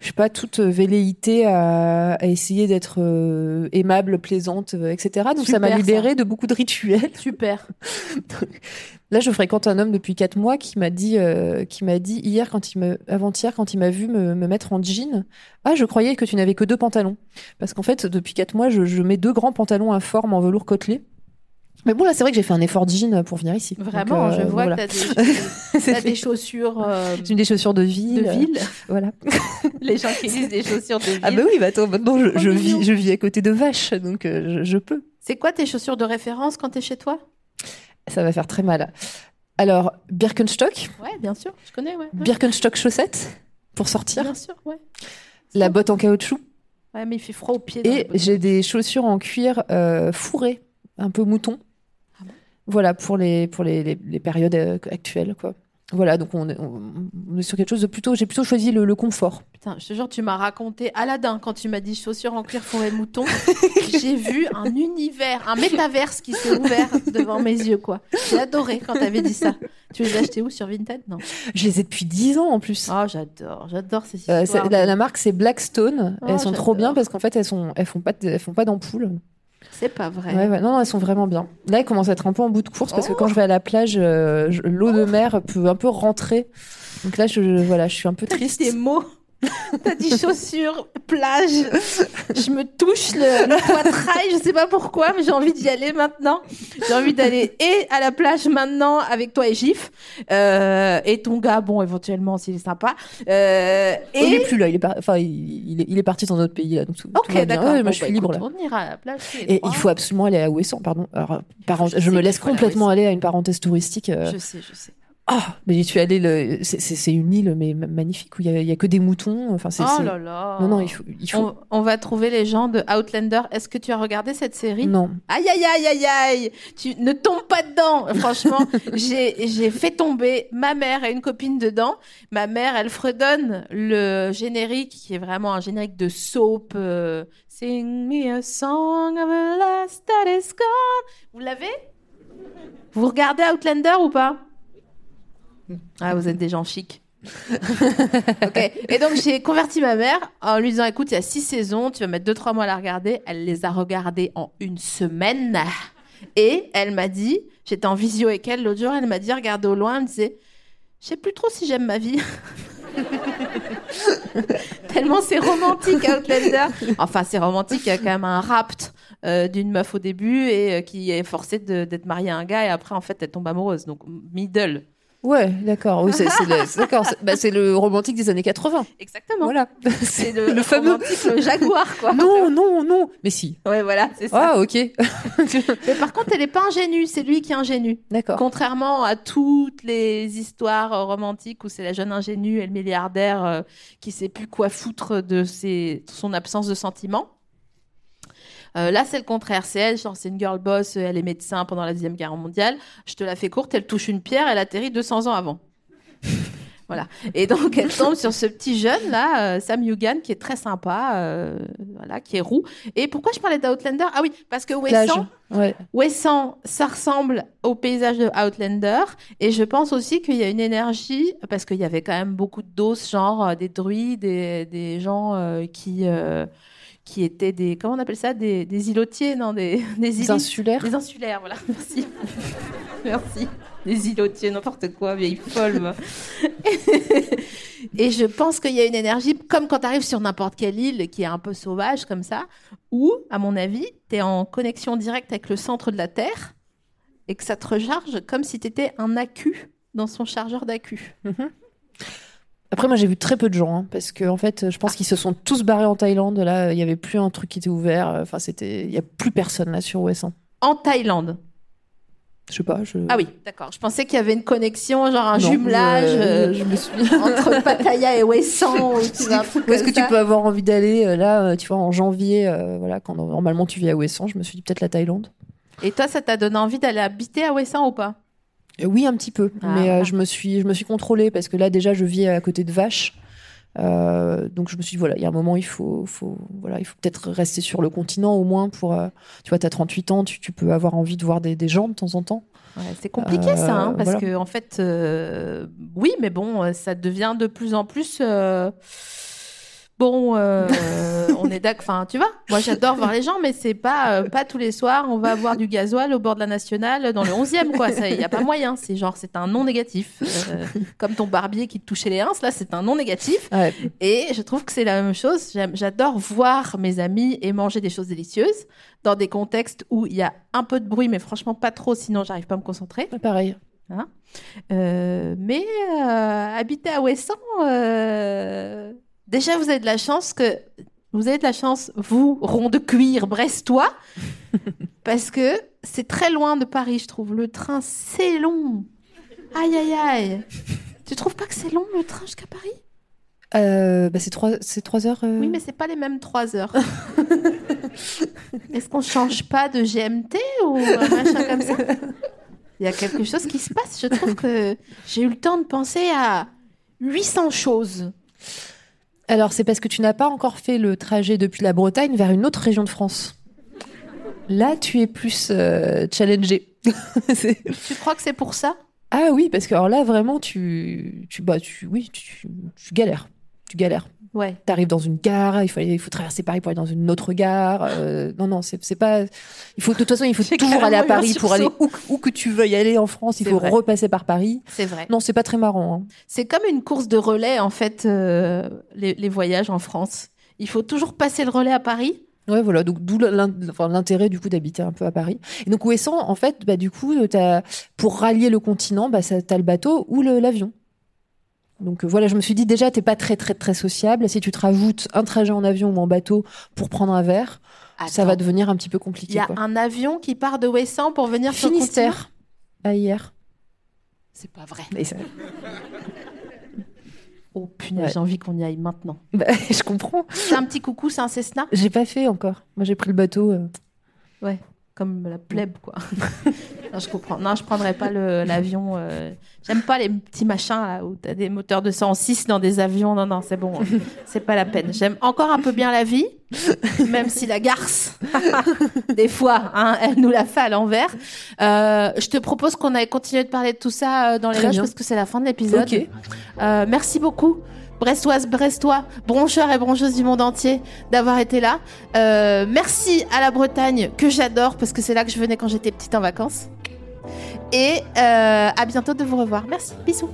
je sais pas, toute velléité à, à essayer d'être euh, aimable, plaisante, euh, etc. Donc ça m'a libérée de beaucoup de rituels. Super. Là, je fréquente un homme depuis quatre mois qui m'a dit, euh, qui m'a dit hier, quand il me, avant-hier, quand il m'a vu me, me mettre en jean, ah, je croyais que tu n'avais que deux pantalons, parce qu'en fait, depuis quatre mois, je, je mets deux grands pantalons informes en velours côtelé. Mais bon, là, c'est vrai que j'ai fait un effort de jean pour venir ici. Donc, Vraiment, euh, je vois voilà. que t'as des, des chaussures euh, C'est une des chaussures de ville. de ville. Voilà. Les gens qui disent des chaussures de ville. Ah bah oui, bah attends, maintenant je, vis, je vis à côté de vaches, donc euh, je, je peux. C'est quoi tes chaussures de référence quand t'es chez toi? Ça va faire très mal. Alors, Birkenstock, Ouais, bien sûr, je connais, ouais. ouais. Birkenstock chaussettes pour sortir, Bien sûr, ouais. la botte en caoutchouc, Ouais, mais il fait froid aux pieds. et j'ai des chaussures en cuir euh, fourrées, un peu mouton. Ah voilà pour les pour les, les, les périodes euh, actuelles quoi. Voilà, donc on est, on, est sur quelque chose de plutôt. J'ai plutôt choisi le, le confort. Putain, je te jure, tu m'as raconté Aladdin quand tu m'as dit chaussures en cuir forêt mouton. J'ai vu un univers, un métaverse qui s'est ouvert devant mes yeux, quoi. J'ai adoré quand t'avais dit ça. Tu les as achetés où sur Vinted? Non. Je les ai depuis 10 ans en plus. Oh, j'adore, j'adore ces Euh, histoires. la, la marque c'est Blackstone. Oh, elles sont trop bien parce qu'en fait elles sont elles font pas elles font pas d'ampoule. C'est pas vrai. Ouais, ouais, non, non, elles sont vraiment bien. Là, elles commencent à être un peu en bout de course parce que Oh. quand je vais à la plage, euh, l'eau de mer peut un peu rentrer. Donc là, je, je- voilà, je suis un peu triste. des mots. T'as dit chaussures, plage. Je me touche le, le poitrail, je sais pas pourquoi, mais j'ai envie d'y aller maintenant. J'ai envie d'aller et à la plage maintenant avec toi et Gif. Euh, et ton gars, bon, éventuellement, s'il est sympa. Euh, et... Il est plus là, il est, par- enfin, il, il est, il est parti dans notre pays là. Donc tout, Ok, d'accord. Ouais, Bon, moi, je suis bah, libre écoute, là. On ira à la plage. Et il faut absolument aller à Ouessant, pardon. Alors, Je je, me laisse complètement aller à une parenthèse touristique. euh, Je sais, je sais. Ah, mais suis allée. Le... C'est- une île mais ma- magnifique où il y, y a que des moutons. Enfin, c'est. Oh là là. Non, non, il faut. Il faut... On, on va trouver les gens de Outlander. Est-ce que tu as regardé cette série? Non. Aïe aïe aïe aïe aïe Tu ne tombes pas dedans Franchement, j'ai j'ai fait tomber ma mère et une copine dedans. Ma mère, elle fredonne le générique qui est vraiment un générique de soap. euh, Sing me a song of a last that is gone. Vous l'avez? Vous regardez Outlander ou pas? Ah, vous êtes des gens chics. ok. Et donc j'ai converti ma mère en lui disant écoute, il y a six saisons, tu vas mettre deux trois mois à la regarder. Elle les a regardées en une semaine. Et elle m'a dit, j'étais en visio avec elle l'autre jour, elle m'a dit regarde au loin, elle me disait je sais plus trop si j'aime ma vie. Tellement c'est romantique Outlander. Enfin c'est romantique, il y a quand même un rapt euh, d'une meuf au début et euh, qui est forcée d'être mariée à un gars et après en fait elle tombe amoureuse. Donc middle. Ouais, d'accord. Oui, c'est c'est le, d'accord. C'est bah, c'est le romantique des années 80. Exactement. Voilà. C'est le, le fameux. le jaguar quoi. Non, non, non. Mais si. Ouais voilà, c'est ça. Ah, ok. Mais par contre, elle est pas ingénue, c'est lui qui est ingénu. D'accord. Contrairement à toutes les histoires euh, romantiques où c'est la jeune ingénue et le milliardaire euh, qui sait plus quoi foutre de ses, son absence de sentiments. Euh, là, c'est le contraire. C'est elle, genre, c'est une girl boss, euh, elle est médecin pendant la Deuxième Guerre mondiale. Je te la fais courte, elle touche une pierre, elle atterrit 200 ans avant. Voilà. Et donc, elle tombe sur ce petit jeune, là, euh, Sam Yugan, qui est très sympa, euh, voilà, qui est roux. Et pourquoi je parlais d'Outlander? Ah oui, parce que. Wesson, Ouais. Wesson, ça ressemble au paysage de Outlander. Et je pense aussi qu'il y a une énergie, parce qu'il y avait quand même beaucoup de doses, genre des druides, des, des gens euh, qui, qui étaient des. Comment on appelle ça Des, des îlotiers, non Des, insulaires. des insulaires, voilà. Merci. Merci. Des îlotiers, n'importe quoi, vieille folle. moi. Et je pense qu'il y a une énergie, comme quand tu arrives sur n'importe quelle île qui est un peu sauvage comme ça, où, à mon avis, tu es en connexion directe avec le centre de la Terre et que ça te recharge comme si tu étais un accu dans son chargeur d'accu. Après, moi, j'ai vu très peu de gens, hein, parce que en fait, je pense qu'ils se sont tous barrés en Thaïlande. Là, il y avait plus un truc qui était ouvert. Enfin, c'était, il y a plus personne là sur OS1. En Thaïlande? Je sais pas. Je... Ah oui, d'accord. Je pensais qu'il y avait une connexion, genre un Non, jumelage je- euh, je me suis. entre Pattaya et Ouessant. ou tu vois, un truc Où est-ce que tu peux avoir envie d'aller euh, là, euh, tu vois, en janvier, euh, voilà, quand normalement tu vis à Ouessant, je me suis dit peut-être la Thaïlande. Et toi, ça t'a donné envie d'aller habiter à Ouessant ou pas? Euh, Oui, un petit peu, Ah, mais euh, je me suis, je me suis contrôlée parce que là déjà je vis à côté de Vaches, Euh, donc je me suis dit voilà, il y a un moment il faut, faut, voilà, il faut peut-être rester sur le continent au moins pour, euh, tu vois, t'as 38 ans, tu, tu peux avoir envie de voir des, des gens de temps en temps. Ouais, c'est compliqué ça, hein, parce voilà. que en fait, oui, mais bon, ça devient de plus en plus. Bon, euh, on est d'accord. Enfin, tu vois, moi j'adore voir les gens, mais c'est pas euh, pas tous les soirs. On va avoir du gasoil au bord de la nationale dans le 11e, quoi. Il y a pas moyen. C'est genre, c'est un non négatif. Euh, comme ton barbier qui te touchait les ins, là, c'est un non négatif. Ouais. Et je trouve que c'est la même chose. J'adore voir mes amis et manger des choses délicieuses dans des contextes où il y a un peu de bruit, mais franchement pas trop, sinon j'arrive pas à me concentrer. Pareil. Euh, mais habiter à Ouessant, déjà vous avez de la chance que vous avez de la chance, vous, rond de cuir brestois, parce que c'est très loin de Paris, je trouve. Le train, c'est long. Aïe, aïe, aïe. Tu trouves pas que c'est long le train jusqu'à Paris? Euh, bah, c'est trois, heures. euh, Oui, mais c'est pas les mêmes trois heures. Est-ce qu'on change pas de GMT ou un machin comme ça? Il y a quelque chose qui se passe. Je trouve que j'ai eu le temps de penser à 800 choses. Alors c'est parce que tu n'as pas encore fait le trajet depuis la Bretagne vers une autre région de France. Là, tu es plus euh, challengé. Tu crois que c'est pour ça? Ah oui, parce que alors là vraiment tu tu bah tu oui tu, tu galères, tu galères. Ouais. T'arrives dans une gare, il faut il faut traverser Paris pour aller dans une autre gare. euh, non non c'est pas il faut de toute façon il faut toujours aller à Paris pour aller où, où que tu veuilles aller en France, il faut vrai. repasser par Paris. C'est vrai. Non c'est pas très marrant. hein. C'est comme une course de relais, en fait, euh, les, les voyages en France. Il faut toujours passer le relais à Paris. Ouais, voilà, donc d'où l'intérêt du coup d'habiter un peu à Paris. Et donc Ouessant, en fait, bah, du coup, t'as- pour rallier le continent, bah, t'as le bateau ou l'avion. Donc euh, voilà, je me suis dit déjà, t'es pas très très très sociable. Si tu te rajoutes un trajet en avion ou en bateau pour prendre un verre, ça va devenir un petit peu Il compliqué. y a quoi. un avion qui part de Ouessant pour venir sur le continent Finistère, à hier. C'est pas vrai. Ça- Oh punaise, Ouais. j'ai envie qu'on y aille maintenant. bah, je comprends. C'est un petit coucou, c'est un Cessna J'ai pas fait encore. Moi, j'ai pris le bateau. euh. Comme la plèbe, quoi. non, je comprends. Non, je prendrais pas l'avion. euh, J'aime pas les petits machins là, où t'as des moteurs de 106 dans des avions. Non, non, c'est bon. c'est pas la peine. J'aime encore un peu bien la vie, même si la garce, des fois, hein, elle nous la fait à l'envers. Euh, je te propose qu'on aille continuer de parler de tout ça euh, dans les Très loges bien. parce que c'est la fin de l'épisode. Euh, merci beaucoup, Brestoise, Brestois, broncheurs et broncheuses du monde entier, d'avoir été là. Euh, merci à la Bretagne, que j'adore, parce que c'est là que je venais quand j'étais petite en vacances. Et euh, à bientôt de vous revoir. Merci, bisous.